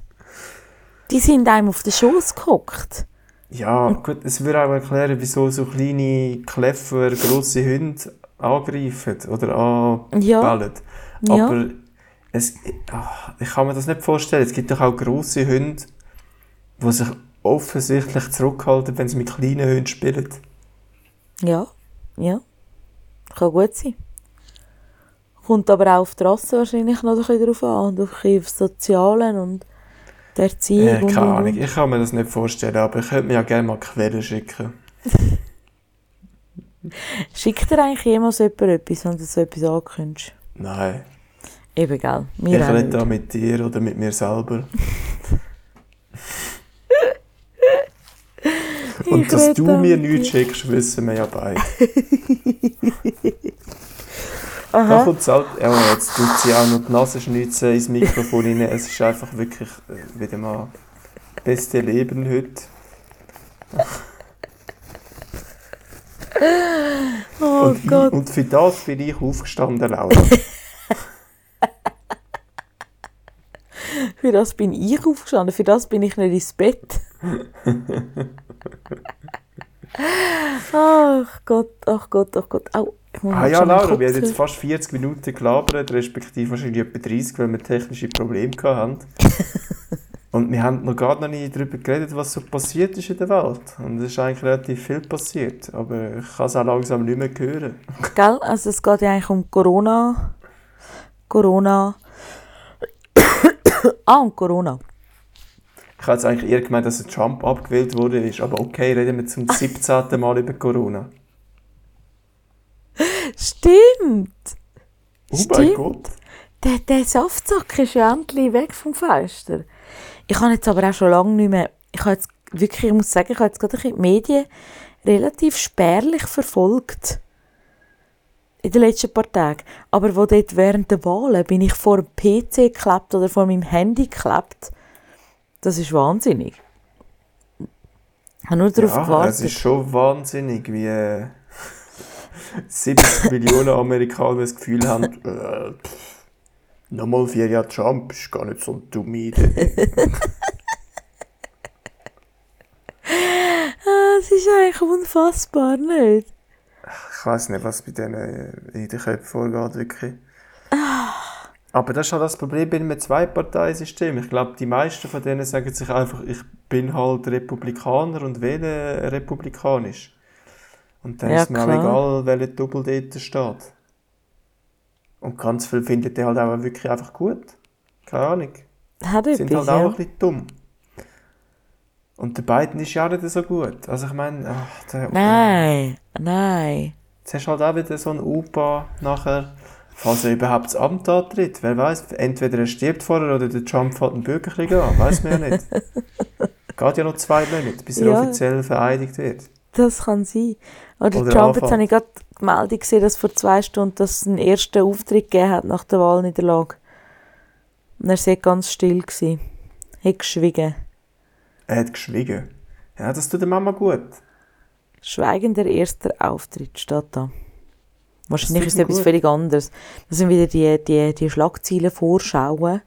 Die sind einem auf den Schoß gehockt. Ja, gut, es würde auch erklären, wieso so kleine, clever, grosse Hunde angreifen oder anbellen. Ja. Aber ja. es, ach, ich kann mir das nicht vorstellen. Es gibt doch auch grosse Hunde, die sich offensichtlich zurückhalten, wenn sie mit kleinen Hunden spielen. Ja, ja. Kann gut sein. Kommt aber auch auf die Rasse wahrscheinlich noch ein bisschen drauf an und auf das Soziale und der Erziehung. Äh, keine Ahnung, ich kann mir das nicht vorstellen, aber ich könnte mir ja gerne mal Quellen schicken. Schickt dir eigentlich jemals jemand etwas, wenn du so etwas ankündigst? Nein. Eben, gell? Mir ich rede da mit dir oder mit mir selber. Und dass du mir nichts schickst, wissen wir ja beide. Aha. Da kommt halt, ja, jetzt tut sie auch noch die Nase schnitzen ins Mikrofon rein. Es ist einfach wirklich äh, wieder mal beste Leben heute. oh und, Gott. und für das bin ich aufgestanden, Laura. für das bin ich aufgestanden, für das bin ich nicht ins Bett. ach Gott, ach Gott, ach Gott. Au. Ah ja, Laura, wir haben jetzt fast 40 Minuten gelabert, respektive wahrscheinlich etwa 30, weil wir technische Probleme hatten. Und wir haben noch gar nicht darüber geredet, was so passiert ist in der Welt. Und es ist eigentlich relativ viel passiert. Aber ich kann es auch langsam nicht mehr hören. Gell? Also es geht ja eigentlich um Corona. Corona. ah, um Corona. Ich habe jetzt eigentlich eher gemeint, dass Trump abgewählt wurde. Aber okay, reden wir zum 17. Mal über Corona. Stimmt! Oh Stimmt. mein Gott! Der, der Saftsack ist ja endlich weg vom Fenster. Ich habe jetzt aber auch schon lange nicht mehr, ich habe jetzt wirklich, ich muss sagen, ich habe jetzt gerade die Medien relativ spärlich verfolgt. In den letzten paar Tagen. Aber wo dort während der Wahlen bin ich vor dem PC geklebt oder vor meinem Handy geklebt. Das ist wahnsinnig. Ich habe nur darauf ja, gewartet. Es ist schon wahnsinnig, wie äh, 70 Millionen Amerikaner das Gefühl haben, äh, Nochmal vier Jahre Trump ist gar nicht so eine dumme Idee. ah, es ist eigentlich unfassbar, nicht? Ich weiß nicht, was bei denen in den Köpfen vorgeht, wirklich. Aber das ist halt das Problem bei einem Zwei-Parteien-System. Ich glaube, die meisten von denen sagen sich einfach, ich bin halt Republikaner und wähle republikanisch. Und dann ja, ist mir auch egal, welcher Double dort steht. Und ganz viel findet er halt auch wirklich einfach gut. Keine Ahnung. Hat Sind halt auch ja. ein bisschen dumm. Und der beiden ist ja auch nicht so gut. Also ich meine, ach, der, Nein, nein. Jetzt hast du halt auch wieder so einen Opa nachher, falls er überhaupt das Amt antritt. Wer weiß, entweder er stirbt vorher oder der Trump fährt einen Bürgerkrieg an. Weiß man ja nicht. Geht ja noch zwei Monate, bis er ja. offiziell vereidigt wird. Das kann sein. Oder, Oder Trump, jetzt habe ich gerade die Meldung gesehen, dass vor zwei Stunden das einen ersten Auftritt gegeben hat nach der Wahlniederlage. Und er war ganz still. Gewesen. Hat geschwiegen. Er hat geschwiegen? Ja, das tut der Mama gut. Schweigender erster Auftritt steht da. Wahrscheinlich ist es etwas völlig anderes. Das sind wieder die, die, die Schlagzeilen vorschauen,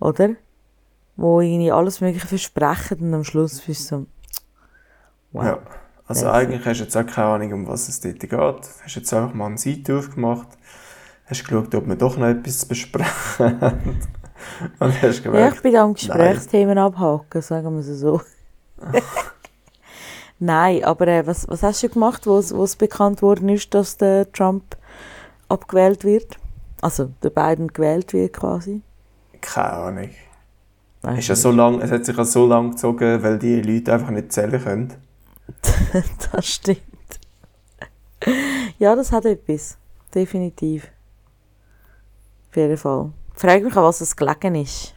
oder? Wo irgendwie alles Mögliche versprechen und am Schluss so, wow. Ja. Also eigentlich hast du jetzt auch keine Ahnung, um was es dort geht. Du hast jetzt einfach mal eine Seite aufgemacht, hast geschaut, ob wir doch noch etwas zu besprechen haben. Und hast gemerkt, ja, ich bin am Gesprächsthemen abhaken, sagen wir es so. Nein, aber äh, was, was hast du gemacht, wo es bekannt worden ist, dass der Trump abgewählt wird? Also der Biden gewählt wird quasi? Keine Ahnung. Ist ja so lang, es hat sich ja so lange gezogen, weil die Leute einfach nicht zählen können. das stimmt. Ja, das hat etwas. Definitiv. Auf jeden Fall. Ich frage mich, an was es gelegen ist.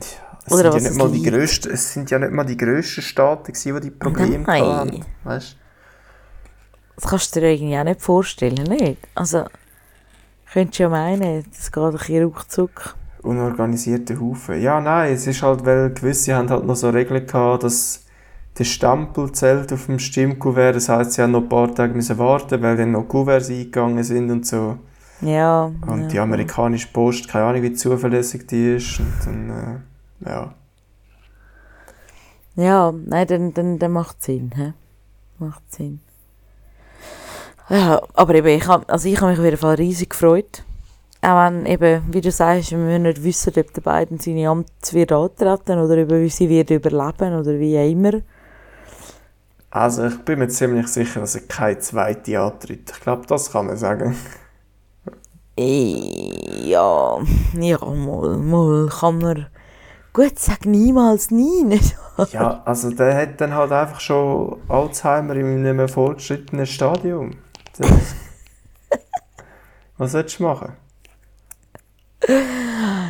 Ja, es, Oder sind ja nicht mal die grössten, es sind ja nicht mal die grössten Staaten, die die Probleme Nein. hatten. Weißt? Das kannst du dir irgendwie auch nicht vorstellen, nicht? Also, könntest du ja meinen, das geht ein bisschen ruckzuck. Unorganisierte Haufen. Ja, nein, es ist halt, weil gewisse haben halt noch so Regeln gehabt, dass der Stempel zählt auf dem Stimmkuvert. Das heisst, sie haben noch ein paar Tage müssen warten, weil dann noch Kuverts eingegangen sind und so. Ja. Und ja. die amerikanische Post, keine Ahnung, wie zuverlässig die ist. Und dann, äh, ja. Ja, nein, dann, dann, dann macht es Sinn. He? Macht Sinn. Ja, aber eben, ich habe also ich hab mich auf jeden Fall riesig gefreut. Auch wenn eben, wie du sagst, wir nicht wissen, ob der beiden seine Amt wird antreten oder wie sie wird überleben oder wie immer. Also ich bin mir ziemlich sicher, dass er keine zweite antritt. Ich glaube, das kann man sagen. Ja, ja, mal, mal kann man... Gut, sag niemals nie, nicht Ja, also der hat dann halt einfach schon Alzheimer in einem fortgeschrittenen Stadium. Das, was sollst du machen?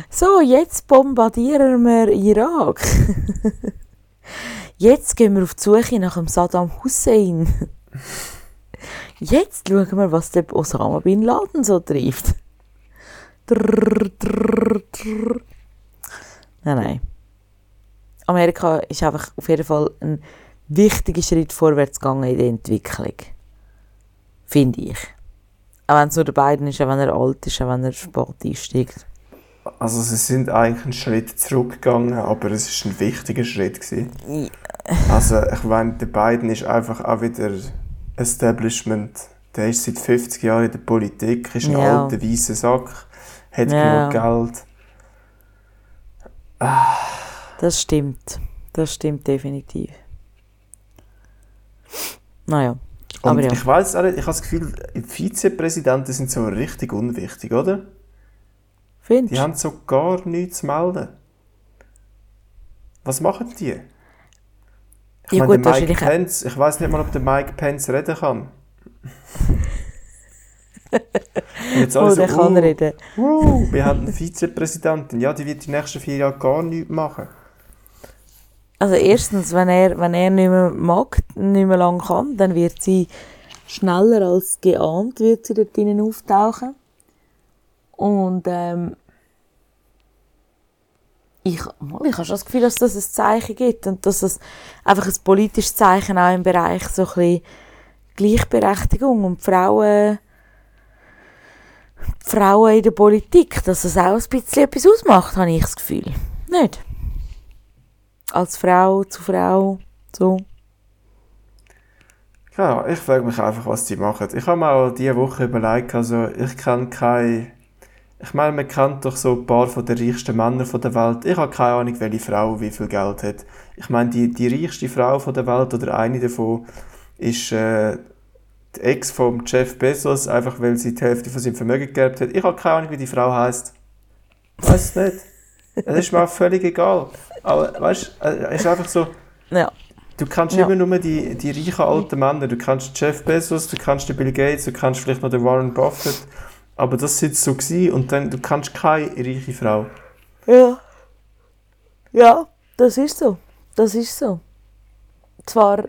So, jetzt bombardieren wir Irak. Jetzt gehen wir auf die Suche nach dem Saddam Hussein. Jetzt schauen wir, was der Osama Bin Laden so trifft. Drrr, drrr, drrr. Nein, nein. Amerika ist einfach auf jeden Fall ein wichtiger Schritt vorwärts gegangen in der Entwicklung. Finde ich. Auch wenn es nur der beiden ist, auch wenn er alt ist, auch wenn er spät einsteigt. Also sie sind eigentlich einen Schritt zurückgegangen, aber es ist ein wichtiger Schritt gewesen. Also ich meine, der Biden ist einfach auch wieder Establishment. Der ist seit 50 Jahren in der Politik, ist ein ja. alter weißer Sack, hat ja. genug Geld. Ah. Das stimmt. Das stimmt definitiv. Naja. Und aber ja. ich weiß auch nicht, ich habe das Gefühl, Vizepräsidenten sind so richtig unwichtig, oder? Findest Die haben so gar nichts zu melden. Was machen die? Ich Ja, meine, gut, der Mike Pence, ich weiß nicht mal, ob der Mike Pence reden kann. Jetzt Oh, alle der so, kann uh, reden. uh, wir haben eine Vizepräsidentin. Ja, die wird die nächsten vier Jahre gar nichts machen. Also erstens, wenn er, wenn er nicht mehr mag, nicht mehr lang kann, dann wird sie schneller als geahnt, wird sie dort drinnen auftauchen. Und ähm, ich, ich habe schon das Gefühl, dass das ein Zeichen gibt und dass es einfach ein politisches Zeichen auch im Bereich so ein bisschen Gleichberechtigung und Frauen, Frauen in der Politik, dass es auch ein bisschen etwas ausmacht, habe ich das Gefühl. Nicht? Als Frau zu Frau, so. Ja, ich frage mich einfach, was die machen. Ich habe mir auch diese Woche überlegt, also ich kenne keine... Ich meine, man kennt doch so ein paar von den reichsten Männern von der Welt. Ich habe keine Ahnung, welche Frau wie viel Geld hat. Ich meine, die, die reichste Frau von der Welt oder eine davon ist äh, die Ex von Jeff Bezos, einfach weil sie die Hälfte von seinem Vermögen geerbt hat. Ich habe keine Ahnung, wie die Frau heißt. Weiß nicht. Es ist mir auch völlig egal. Aber weißt du, es ist einfach so... Ja. Du kannst Ja. immer nur die, die reichen alten Männer. Du kannst Jeff Bezos, du kannst den Bill Gates, du kannst vielleicht noch den Warren Buffett. Aber das sind so gewesen und dann du kannst keine reiche Frau. Ja. Ja, das ist so. Das ist so. Zwar.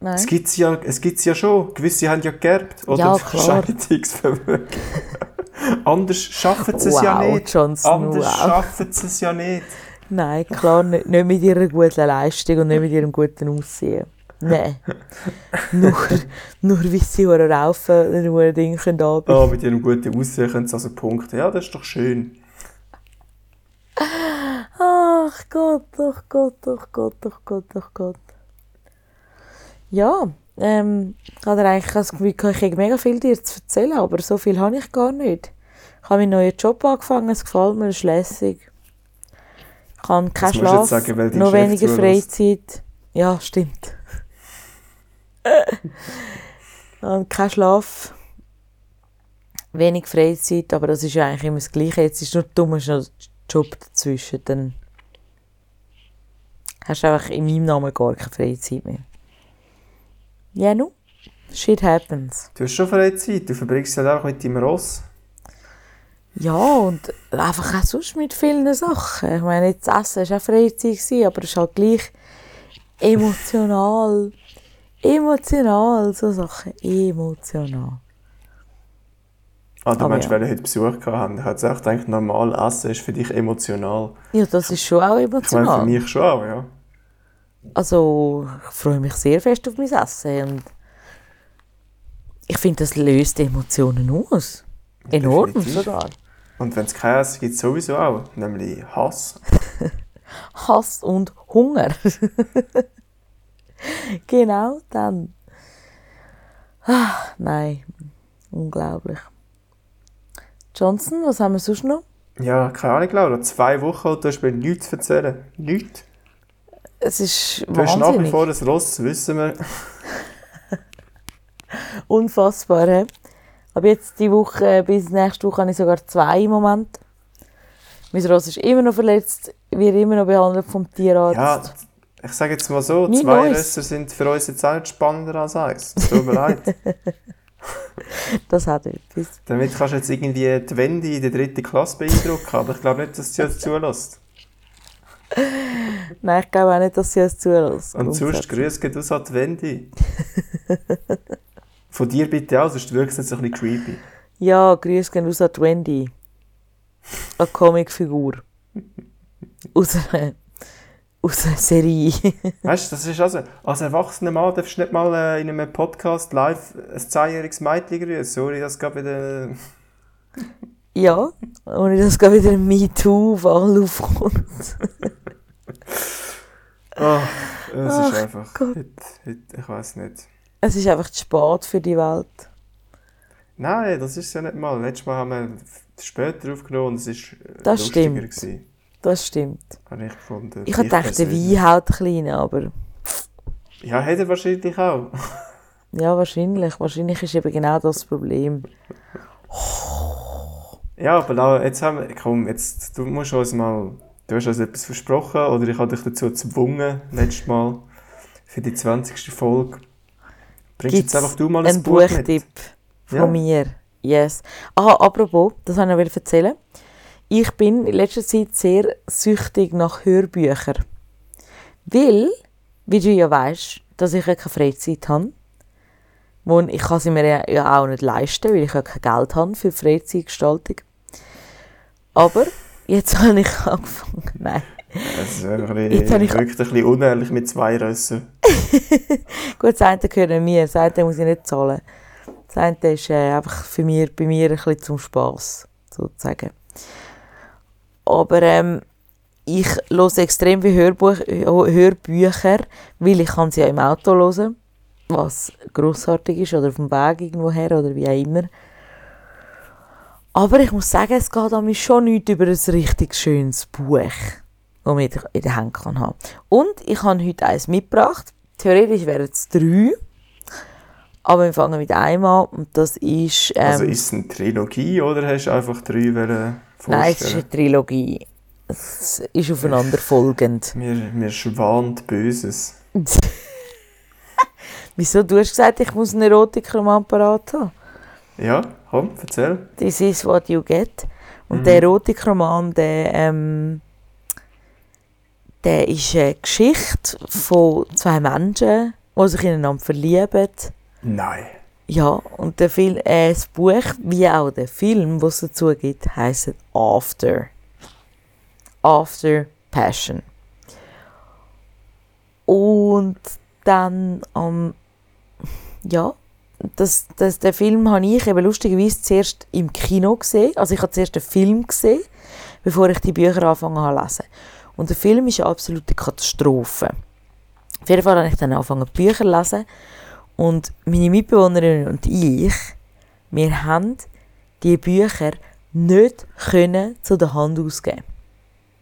Nein. Es gibt ja, es gibt's ja schon. Gewisse haben ja geerbt oder Ja. Scheidungsvermögen. Anders schaffen sie es ja Wow, nicht. Jon Snow, Anders wow. schaffen sie es ja nicht. Nein, klar, nicht, nicht mit ihrer guten Leistung und nicht mit ihrem guten Aussehen. Nein. nur, nur wie sie hure raufen, hure Ding können anbieten. Ah, mit ihrem guten Aussehen können sie also punkten. Ja, das ist doch schön. Ach Gott, ach Gott, ach Gott, ach Gott, ach Gott. Ja, ähm, ich habe eigentlich das Gefühl, ich habe mega viel dir zu erzählen, aber so viel habe ich gar nicht. Ich habe meinen neuen Job angefangen, es gefällt mir, es ist lässig. Ich habe keinen Schlaf, sagen, weil noch weniger. Freizeit. Ja, stimmt. habe keinen Schlaf, wenig Freizeit, aber das ist ja eigentlich immer das Gleiche. Jetzt ist nur dumm, ist noch Job dazwischen, dann hast du einfach in meinem Namen gar keine Freizeit mehr. Ja, nu, shit happens. Du hast schon Freizeit, du verbringst sie halt einfach mit deinem Ross. Ja, und einfach auch sonst mit vielen Sachen. Ich meine, jetzt Essen war auch Freizeit, aber es ist halt gleich emotional. Emotional, so Sachen. Emotional. Ah, du Aber meinst, ja. weil wir heute Besuch gehabt hätte echt gedacht, normal essen ist für dich emotional. Ja, das ist schon auch Ich meine, für emotional. mich schon auch, ja. Also, ich freue mich sehr fest auf mein Essen. Und ich finde, das löst Emotionen aus. Enorm Definitiv. sogar. Und wenn es kein Essen gibt, sowieso auch. Nämlich Hass. Hass und Hunger. genau dann. Ah, nein, unglaublich. Johnson, was haben wir sonst noch? Ja, keine Ahnung, Laura. Zwei Wochen und du hast mir nichts zu erzählen. Nichts. Es ist Du hast nach wie vor ein Ross, wissen wir. Unfassbar, he? Aber jetzt die Woche, bis nächste Woche habe ich sogar zwei im Moment. Mein Ross ist immer noch verletzt, wird immer noch behandelt vom Tierarzt. Ja, ich sage jetzt mal so, Nie zwei Neues. Rösser sind für uns jetzt auch nicht spannender als eins. Tut mir leid. Das hat etwas. Damit kannst du jetzt irgendwie die Wende in der dritten Klasse beeindrucken, aber ich glaube nicht, dass sie uns zulässt. Nein, ich glaube auch nicht, dass sie es zulässt. Und sonst grüß geht aus an die Wende. Von dir bitte auch, sonst wirkt es jetzt ein bisschen creepy. Ja, grüß gehen aus an die Wendy. Eine Comicfigur. Aus einer, aus einer Serie. Weißt du, das ist also, als erwachsener Mann darfst du nicht mal äh, in einem Podcast live ein zehnjähriges Mädchen grüßen. Sorry, das geht wieder. ja, ohne dass gerade wieder ein MeToo-Fall aufkommt. Oh, es Ach ist einfach. Gott. Heute, heute, ich weiß nicht. Es ist einfach zu spät für die Welt. Nein, das ist ja nicht mal. Letztes Mal haben wir später aufgenommen und es ist äh, Das lustiger stimmt. gewesen. Das stimmt. Habe ich gefunden. Ich habe gedacht, der Wein haut klein, aber... Ja, hat er wahrscheinlich auch. ja, wahrscheinlich. Wahrscheinlich ist eben genau das Problem. Ja, aber jetzt haben wir... Komm, jetzt, du musst uns mal... Du hast uns etwas versprochen oder ich habe dich dazu gezwungen, letztes Mal, für die 20. Folge. Bringst Gibt's jetzt einfach du mal ein Buch Buchtipp von ja. mir. Yes. Ah, apropos, das wollte ich noch erzählen. Ich bin in letzter Zeit sehr süchtig nach Hörbüchern. Weil, wie du ja weißt, dass ich ja keine Freizeit habe. Und ich kann sie mir ja auch nicht leisten, weil ich ja kein Geld habe für Freizeitgestaltung. Aber jetzt habe ich angefangen. Nein. Das ist ein bisschen, ich... wirkt ein bisschen unehrlich mit zwei Rössen. Gut, das eine gehört mir, das eine muss ich nicht zahlen. Das eine ist äh, einfach für mich, bei mir ein bisschen zum Spass, sozusagen. Aber ähm, ich höre extrem viele Hörbuch, Hörbücher, weil ich kann sie ja im Auto hören, was grossartig ist, oder auf dem Weg irgendwo her, oder wie auch immer. Aber ich muss sagen, es geht an mich schon nicht über ein richtig schönes Buch, das ich in der Hand kann haben. Und ich habe heute eins mitgebracht. Theoretisch wären es drei. Aber wir fangen mit einem an und das ist... Ähm, also ist es eine Trilogie oder hast du einfach drei vorstellen? Nein, es ist eine Trilogie. Es ist aufeinander folgend. Mir, mir schwant Böses. Wieso? Du hast gesagt, ich muss einen Erotikroman parat haben. Ja, komm, erzähl. This is what you get. Und mhm. der Erotikroman, der, ähm, der ist eine Geschichte von zwei Menschen, die sich ineinander verlieben Nein. Ja, und der Film, äh, das Buch wie auch der Film, was es dazu gibt, heisst After. After Passion. Und dann am ähm, ja, das, das, den Film habe ich eben lustigerweise zuerst im Kino gesehen. Also ich habe zuerst den Film gesehen, bevor ich die Bücher angefangen habe zu lesen. Und der Film ist eine absolute Katastrophe. Auf jeden Fall habe ich dann angefangen, Bücher zu lesen und meine Mitbewohnerin und ich, wir haben die Bücher nicht können zu der Hand ausgeben.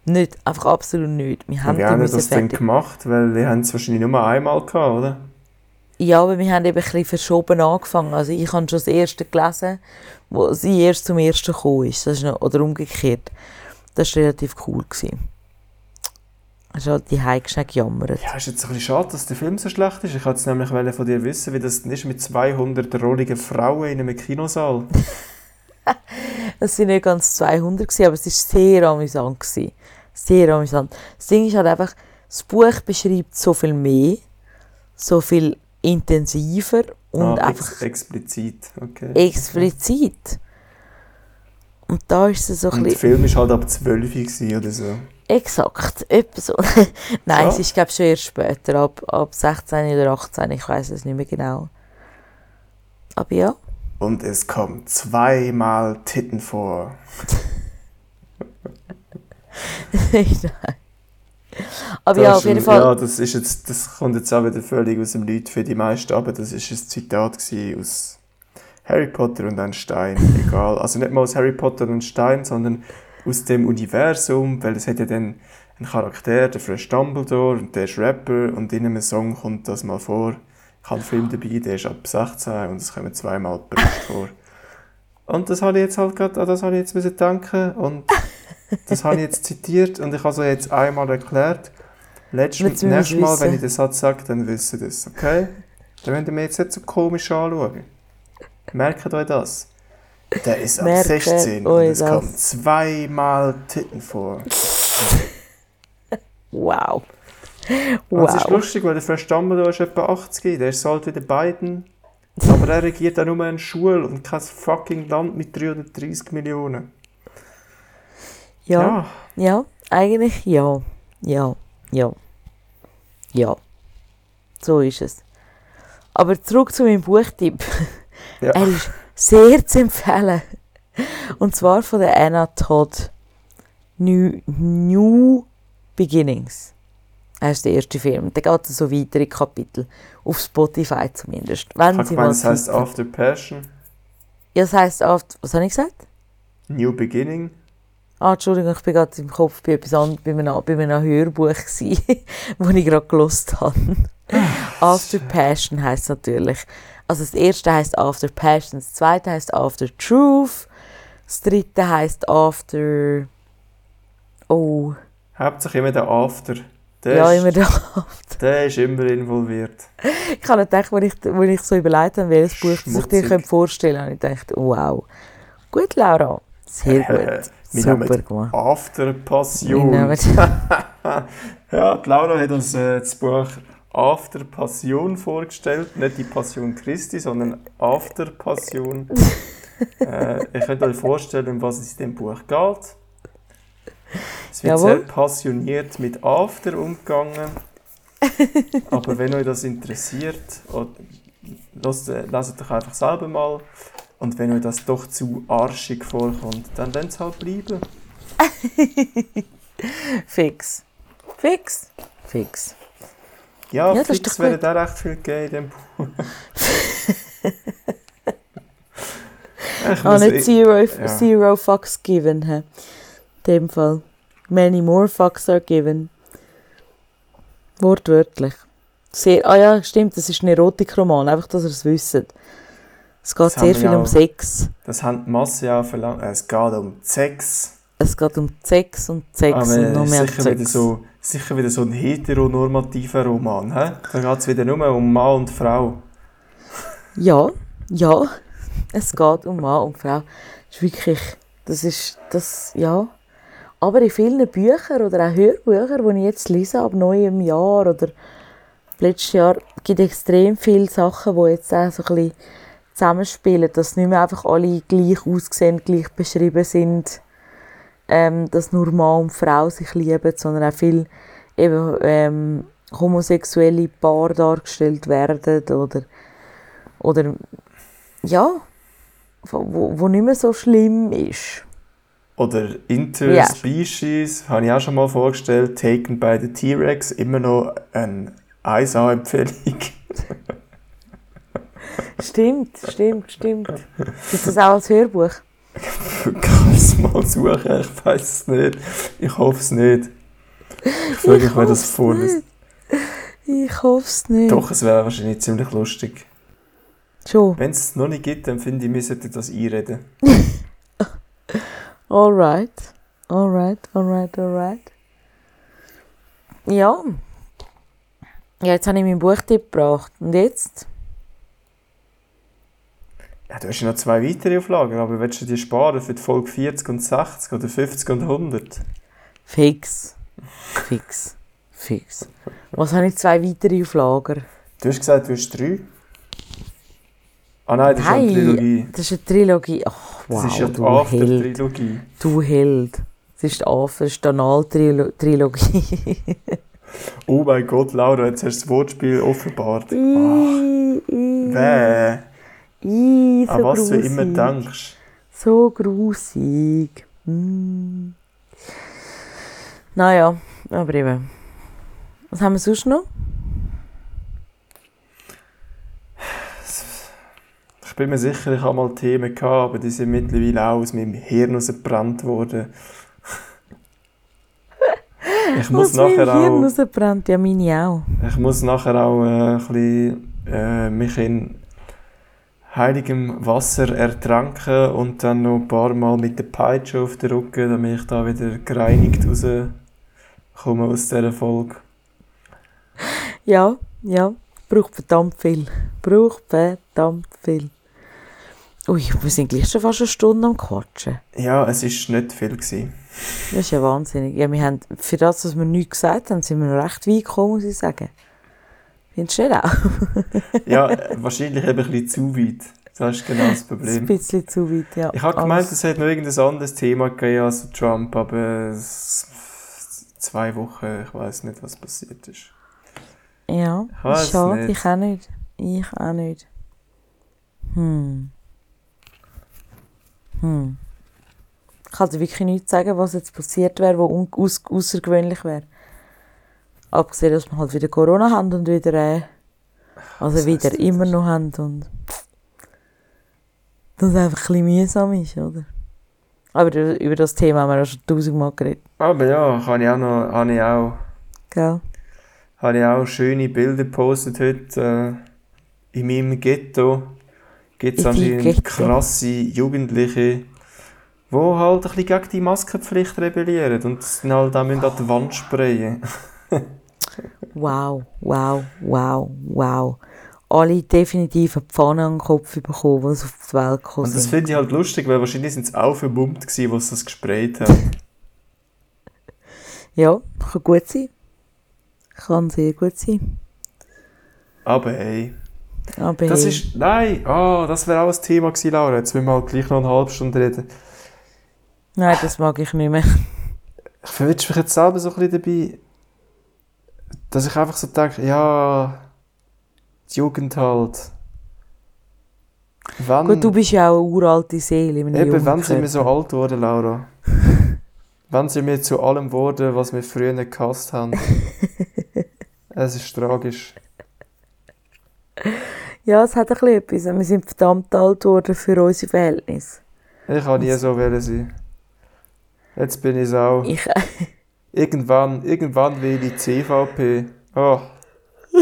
Nicht, einfach absolut nicht. Wir haben, wie haben das denn gemacht? Weil wir haben es wahrscheinlich nur einmal gehabt, oder? Ja, aber wir haben eben ein bisschen verschoben angefangen. Also ich habe schon das erste gelesen, wo sie erst zum ersten gekommen ist. Das ist noch, oder umgekehrt. Das war relativ cool. Gewesen. Hast du halt die Heimgeschenke gejammert? Ja, ist jetzt ein bisschen schade, dass der Film so schlecht ist. Ich wollte es nämlich von dir wissen, wie das ist mit 200 rolligen Frauen in einem Kinosaal. es waren nicht ganz 200, aber es war sehr amüsant. Sehr amüsant. Das Ding ist halt einfach, das Buch beschreibt so viel mehr, so viel intensiver und ah, einfach... Ex explizit, okay. Explizit. Und da ist es so ein bisschen... Der Film war halt ab 12 oder so. Exakt, etwa so. Nein, ja. es ist glaube schon erst später, ab, ab 16 oder 18, ich weiß es nicht mehr genau. Aber ja. Und es kommt zweimal Titten vor. Nein. Aber das ja, auf jeden Fall. Ja, das, ist jetzt, das kommt jetzt auch wieder völlig aus dem Lied für die meisten, aber das ist ein Zitat aus Harry Potter und ein Stein. Egal. Also nicht mal aus Harry Potter und Stein, sondern aus dem Universum, weil es hat ja dann einen Charakter, der Fred Dumbledore, und der ist Rapper, und in einem Song kommt das mal vor. Ich habe einen Film dabei, der ist ab 16 und es kommen zweimal Brüste vor. Und das habe ich jetzt halt gerade, das habe ich jetzt müssen denken und das habe ich jetzt zitiert und ich habe es jetzt einmal erklärt. Letztes, nächstes Mal, wenn ich den Satz sage, dann wissen das, okay? Dann ihr mir jetzt nicht so komisch anschauen. Merkt euch das. Der ist ab 16 und es kommen zweimal Titten vor. wow. wow. Das ist lustig, weil der Verstammler ist etwa 80, der ist alt wie der beiden. Aber er regiert auch nur eine Schule und kein fucking Land mit 330 Millionen. Ja, ja, ja, eigentlich ja. Ja, ja. Ja. So ist es. Aber zurück zu meinem Buchtipp. Ja. Er ist sehr zu empfehlen. Und zwar von der Anna Todd. New, New Beginnings. Das ist der erste Film. Da geht es so weitere Kapitel. Auf Spotify zumindest. Wenn ich Sie meine, das heisst After Passion? Ja, das heisst After... Was habe ich gesagt? New Beginning. Ah, Entschuldigung, ich bin gerade im Kopf bei, etwas anderem, bei, einem, bei einem Hörbuch, das ich gerade gelost habe. After Passion heisst natürlich. Also das erste heisst After Passion, das zweite heisst After Truth, das dritte heisst After. Oh. Hauptsächlich immer der After. Der ja, ist, immer der After. Der ist immer involviert. Ich habe gedacht, als ich, als ich so überlegt habe, welches Buch ich dir vorstellen könnte, habe ich gedacht, wow. Gut, Laura. Sehr gut. Super gemacht. After Passion. ja, die Laura hat uns äh, das Buch After Passion vorgestellt. Nicht die Passion Christi, sondern After Passion. äh, ich könnte euch vorstellen, um was es in dem Buch geht. Es wird Jawohl. sehr passioniert mit After umgegangen. Aber wenn euch das interessiert, lasst, äh, leset doch einfach selber mal. Und wenn euch das doch zu arschig vorkommt, dann lasst es halt bleiben. Fix. Fix. Fix. Ja, ja fix wäre da recht viel geben in dem Buch. ah, nicht zero, ja. zero fucks given. In dem Fall. Many more fucks are given. Wortwörtlich. Sehr, ah ja, stimmt, das ist ein Erotikroman, einfach, dass ihr es wisst. Es geht das sehr viel auch, um Sex. Das haben die Masse auch verlangt. Es geht um Sex. Es geht um Sex und Sex Aber und noch mehr sicher Sex. Wieder so, sicher wieder so ein heteronormativer Roman. He? Da geht es wieder nur um Mann und Frau. Ja, ja. Es geht um Mann und Frau. Das ist wirklich, das ist, das, ja. Aber in vielen Büchern oder auch Hörbüchern, die ich jetzt lese, ab neuem Jahr oder letztes Jahr, gibt es extrem viele Sachen, die jetzt auch so ein bisschen zusammenspielen, dass nicht mehr einfach alle gleich aussehen, gleich beschrieben sind, ähm, dass nur Mann und Frau sich lieben, sondern auch viel eben ähm, homosexuelle Paar dargestellt werden oder, oder ja, wo, wo nicht mehr so schlimm ist. Oder Interspecies, ja. habe ich auch schon mal vorgestellt, Taken by the T-Rex, immer noch eine 1A-Empfehlung. stimmt, stimmt, stimmt. Ist das auch als Hörbuch? Ich kann es mal suchen, ich weiß es nicht. Ich hoffe es nicht. Ich frage mich, wer das vorliest. Ich hoffe es nicht. Doch, es wäre wahrscheinlich ziemlich lustig. Schon. Wenn es noch nicht gibt, dann finde ich, wir sollten das einreden. alright. Alright, alright, alright. Ja. Ja, jetzt habe ich meinen Buchtipp gebracht. Und jetzt? Ja, du hast ja noch zwei weitere Auflagen, aber willst du die sparen für die Folge 40 und 60 oder 50 und 100? Fix. Fix. Fix. Was habe ich zwei weitere Auflagen? Du hast gesagt, du hast drei. Ah nein, das nein, ist eine Trilogie. Das ist eine Trilogie. Ach, wow, das ist ja die After-Trilogie. Du Held. Das ist die After, das Anal-Trilogie. oh mein Gott, Laura, jetzt hast du das Wortspiel offenbart. Oh. Bäh. I, so An was grusig. du immer denkst. So grusig. Hm. Naja, aber eben. Was haben wir sonst noch? Ich bin mir sicher, ich habe mal Themen gehabt, aber die sind mittlerweile auch aus meinem Hirn rausgebrannt worden. ich muss aus nachher auch... Hirn rausgebrannt, ja meine auch. Ich muss nachher auch äh, ein bisschen, äh, mich in heiligem Wasser ertranken und dann noch ein paar Mal mit der Peitsche auf den Rücken, damit ich da wieder gereinigt rauskomme aus dieser Folge. Ja, ja, braucht verdammt viel. Braucht verdammt viel. Ui, wir sind gleich schon fast eine Stunde am Quatschen. Ja, es war nicht viel. Gewesen. Das ist ja wahnsinnig. Ja, wir haben, für das, was wir nichts gesagt haben, sind wir noch recht weit gekommen, muss ich sagen. Findest du auch? ja, wahrscheinlich eben ein bisschen zu weit. Das ist genau das Problem. ein bisschen zu weit, ja. Ich habe gemeint, es hätte noch irgendein anderes Thema gegeben als Trump, aber zwei Wochen, ich weiß nicht, was passiert ist. Ja, ich schade, nicht. ich auch nicht. Ich auch nicht. Hm. Hm. Ich kann dir wirklich nicht sagen, was jetzt passiert wäre, was außergewöhnlich wäre. Abgesehen, dass wir halt wieder Corona haben und wieder, äh, also das wieder immer noch haben und dass es einfach ein bisschen mühsam ist, oder? Aber über das Thema haben wir auch schon tausendmal geredet. Aber ja, kann ich auch noch, habe ich auch, Gell? habe ich auch schöne Bilder gepostet heute. Äh, in meinem Ghetto gibt es anscheinend krasse Jugendliche, die halt ein bisschen gegen die Maskenpflicht rebellieren und das dann halt auch müssen an die Wand sprayen. Wow, wow, wow, wow. Alle definitiv eine Pfanne an den Kopf bekommen, die sie auf die Welt gekommen Und das finde ich halt lustig, weil wahrscheinlich sind sie auch verbummt gewesen, sie das gesprayt haben. Ja, kann gut sein. Kann sehr gut sein. Aber hey, Aber das hey, ist, nein, ah, das wäre auch ein Thema gewesen, Laura. Jetzt müssen wir halt gleich noch eine halbe Stunde reden. Nein, das mag ich nicht mehr. Ich verwitsche mich jetzt selber so ein bisschen dabei, dass ich einfach so denke, ja, die Jugend halt. Wann, Gut, du bist ja auch eine uralte Seele eben, jungen wann sind wir so alt geworden, Laura? wann sind wir zu allem geworden, was wir früher nicht gehasst haben? es ist tragisch. Ja, es hat ein bisschen etwas. Wir sind verdammt alt geworden für unsere Verhältnisse. Ich kann nie so sein. Jetzt bin ich es auch. Ich, Irgendwann, irgendwann will ich die CVP. Oh.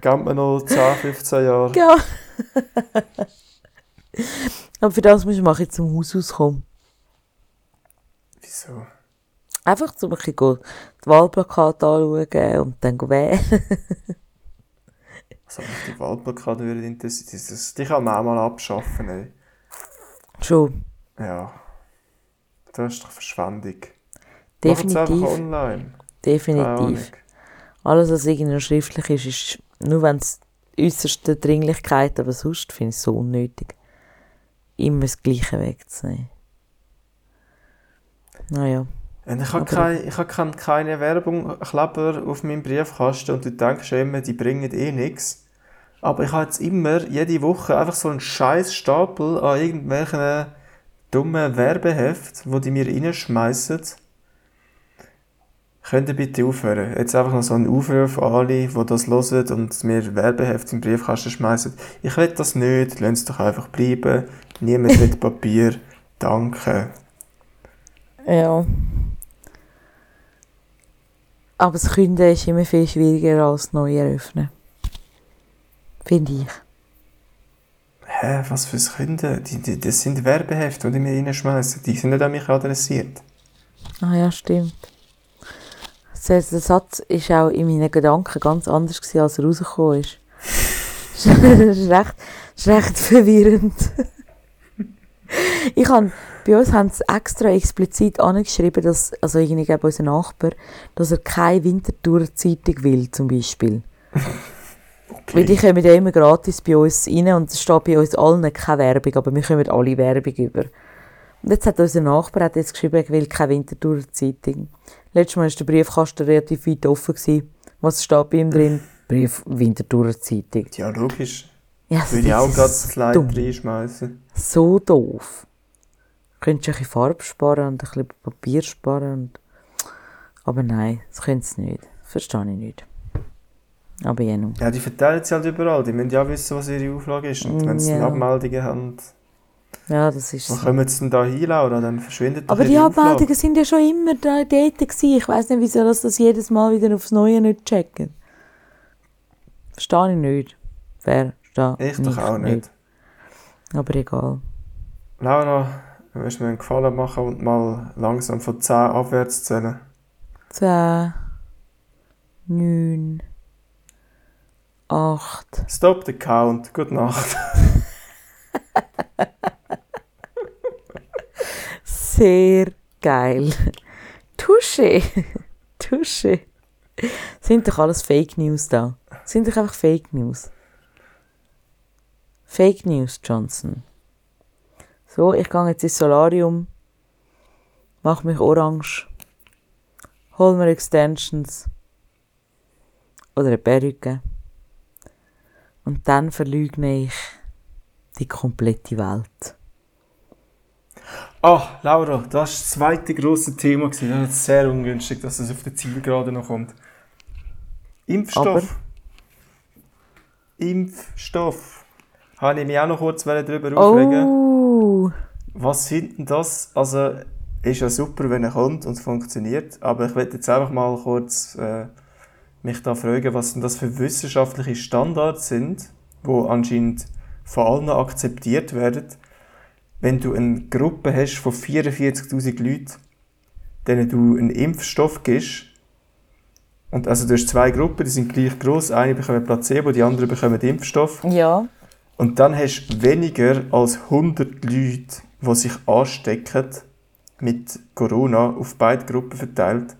Gab mir noch 10, 15 Jahre. ja. Aber für das du mal zum Haus auskommen. Wieso? Einfach zum ein bisschen die Wahlplakate anschauen und dann wählen. Mich die Wahlplakate würde interessieren? Das, das, die kann man auch mal abschaffen, ey. Schon, Ja. Das ist doch Verschwendung. Macht's einfach definitiv. online. Definitiv. Alles, was irgendwie schriftlich ist, ist nur wenn es äußerste Dringlichkeit, aber sonst finde ich es so unnötig. Immer das Gleiche wegzunehmen. Naja. Und ich habe keine, ich habe keine, keine Werbung Kleber auf meinem Briefkasten und du denkst immer, die bringen eh nichts. Aber ich habe jetzt immer, jede Woche, einfach so einen scheiß Stapel an irgendwelchen dummen Werbeheft, wo die mir reinschmeißen. Könnt ihr bitte aufhören? Jetzt einfach noch so einen Aufruf an alle, die das hören und mir Werbeheft im Briefkasten schmeißen. Ich will das nicht, lasst es doch einfach bleiben. Niemand will Papier. Danke. Ja. Aber das Künden ist immer viel schwieriger als neu eröffnen. Finde ich. Hä, was fürs Kinder? Die, die, das sind Werbehefte, die mir reinschmeißen. Die sind nicht an mich adressiert. Ah ja, stimmt. Der Satz war auch in meinen Gedanken ganz anders, gewesen, als er rausgekommen ist. das ist recht, das ist recht verwirrend. ich han, bei uns haben sie extra explizit angeschrieben, dass, also irgendwie unser Nachbar, dass er keine Winterthur-Zeitung will, zum Beispiel. Weil die kommen ja immer gratis bei uns rein und es steht bei uns allen keine Werbung, aber wir kommen alle Werbung über. Und jetzt hat unser Nachbar hat jetzt geschrieben, er will keine Winterthur-Zeitung. Letztes Mal war der Briefkasten relativ weit offen. Gewesen. Was steht bei ihm drin? Brief Winterthur-Zeitung. Ja, logisch. Ja, das Würde ich auch gerade das Leid reinschmeißen. So doof. Könntest du ein bisschen Farbe sparen und ein bisschen Papier sparen. Und... Aber nein, das können sie nicht. Verstehe ich nicht. Aber ja, nun. Ja, die verteilen sie halt überall. Die müssen ja wissen, was ihre Auflage ist. Und wenn sie ja. Abmeldungen haben, Ja, das ist wo so. kommen sie denn da hin, Laura? Dann verschwindet Aber die. Abmeldungen sind ja schon immer da dort gewesen. Ich weiss nicht, wieso das, das jedes Mal wieder aufs Neue nicht checken. Verstehe ich nicht. Verstehe Ich doch auch nicht. Aber egal. Laura, du willst mir einen Gefallen machen und mal langsam von 10 abwärts zählen. 10, 9, 8. Stop the count. Gute Nacht. Sehr geil. Tusche. Tusche. Sind doch alles Fake News da? Sind doch einfach Fake News. Fake News, Johnson. So, ich gehe jetzt ins Solarium, mach mich orange, hol mir Extensions oder eine Perücke und dann verleugne ich die komplette Welt. Ah, Laura, das war das zweite grosse Thema. Das ist sehr ungünstig, dass es auf der Zielgerade noch kommt. Impfstoff. Aber? Impfstoff. habe ich mich auch noch kurz darüber aufregen. Oh. Was finden das? Also, ist ja super, wenn er kommt und es funktioniert, aber ich werde jetzt einfach mal kurz äh, mich da fragen, was denn das für wissenschaftliche Standards sind, wo anscheinend von allen akzeptiert werden, wenn du eine Gruppe hast von 44'000 Leuten, denen du einen Impfstoff gibst, und also du hast zwei Gruppen, die sind gleich groß, eine bekommt Placebo, die andere bekommt Impfstoff. Ja. Und dann hast du weniger als 100 Leute, die sich anstecken mit Corona auf beide Gruppen verteilt.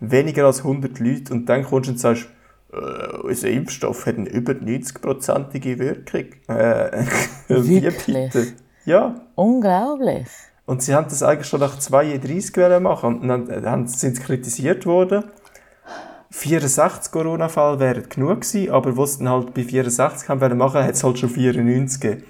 Weniger als 100 Leute und dann kommst du und sagst, äh, unser Impfstoff hat eine über 90-prozentige Wirkung. Äh, wie bitte? Ja. Unglaublich. Und sie haben das eigentlich schon nach 32 machen und dann äh, sind sie kritisiert worden. 64 Corona-Fälle wären genug gewesen, aber was dann halt bei 64 haben wollen machen, hat es halt schon 94 gegeben.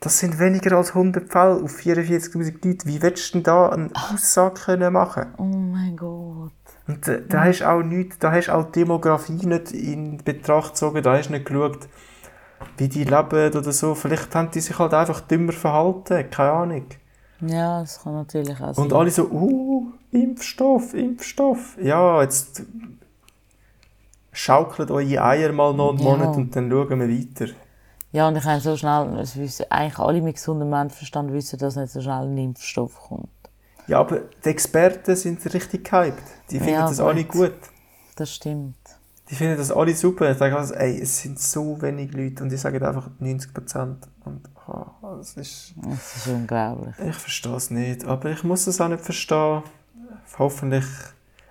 Das sind weniger als 100 Fälle auf 44'000 Leute. Wie willst du denn da eine Aussage können machen? Oh mein Gott. Und da, da hast auch nichts, da hast auch die Demografie nicht in Betracht gezogen, da hast du nicht geschaut, wie die leben oder so. Vielleicht haben die sich halt einfach dümmer verhalten, keine Ahnung. Ja, das kann natürlich auch sein. Und alle so, uh, Impfstoff, Impfstoff. Ja, jetzt schaukelt eure Eier mal noch einen ja. Monat und dann schauen wir weiter. Ja, und ich habe so schnell, wissen, eigentlich alle mit gesundem Menschenverstand wissen, dass nicht so schnell ein Impfstoff kommt. Ja, aber die Experten sind richtig gehypt. Die finden ja, das alle gut. Das stimmt. Die finden das alle super. Ich sage also, ey, es sind so wenig Leute und die sagen einfach 90 Prozent. Und oh, das ist... Das ist unglaublich. Ich verstehe es nicht, aber ich muss es auch nicht verstehen. Hoffentlich...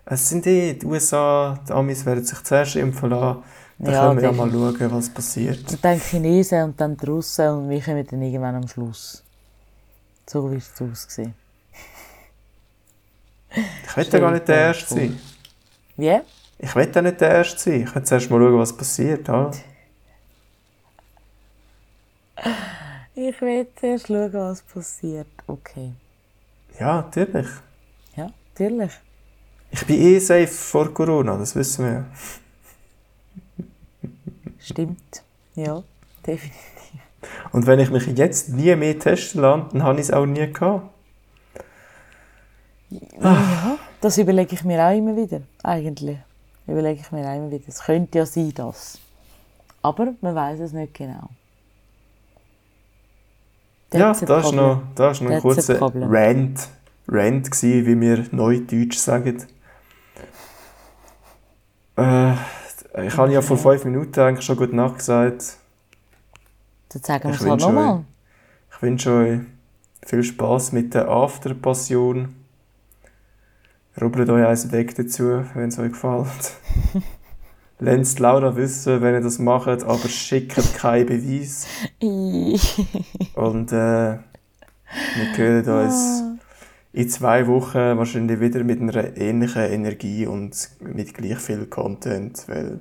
Es sind eh die USA, die Amis werden sich zuerst impfen lassen. Dann ja, können wir ja mal schauen, was passiert. Und dann die Chinesen und dann die Russen und wir kommen dann irgendwann am Schluss. So wie es aussehen. Ich will ja gar nicht der Erste sein. Wie? Ich will ja nicht der Erste sein. Ich will zuerst mal schauen, was passiert. Ja? Ich will zuerst schauen, was passiert. Okay. Ja, natürlich. Ja, natürlich. Ich bin eh safe vor Corona, das wissen wir ja. Stimmt. Ja, definitiv. Und wenn ich mich jetzt nie mehr testen lasse, dann habe ich es auch nie gehabt. Ja, das überlege ich mir auch immer wieder, eigentlich. Überlege ich mir auch immer wieder. Es könnte ja sein, das. Aber man weiß es nicht genau. That's ja, das war noch, das noch ein kurzer Rant, Rant gewesen, wie wir Neudeutsch sagen. Äh, ich habe ja vor fünf Minuten eigentlich schon gut nachgesagt. Dann sagen wir es halt nochmal. Ich wünsche euch viel Spass mit der After-Passion. Rubbelt euch eins weg dazu, wenn es euch gefällt. Lasst Laura wissen, wenn ihr das macht, aber schickt keinen Beweis. Und äh, wir hören uns in zwei Wochen wahrscheinlich wieder mit einer ähnlichen Energie und mit gleich viel Content, weil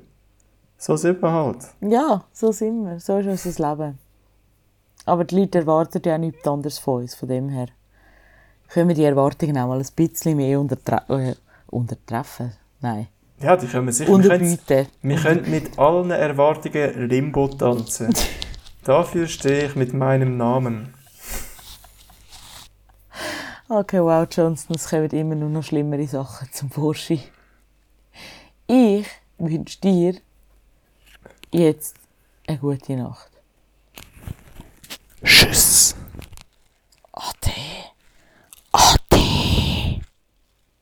so sind wir halt. Ja, so sind wir. So ist unser Leben. Aber die Leute erwarten ja nichts anderes von uns, von dem her. Können wir die Erwartungen auch mal ein bisschen mehr untertre äh, untertreffen? Nein. Ja, die können wir sicher. Unterbieten. Wir können mit allen Erwartungen Limbo tanzen. Dafür stehe ich mit meinem Namen. Okay, wow, Johnson, es kommen immer nur noch schlimmere Sachen zum Vorschein. Ich wünsche dir jetzt eine gute Nacht. Tschüss.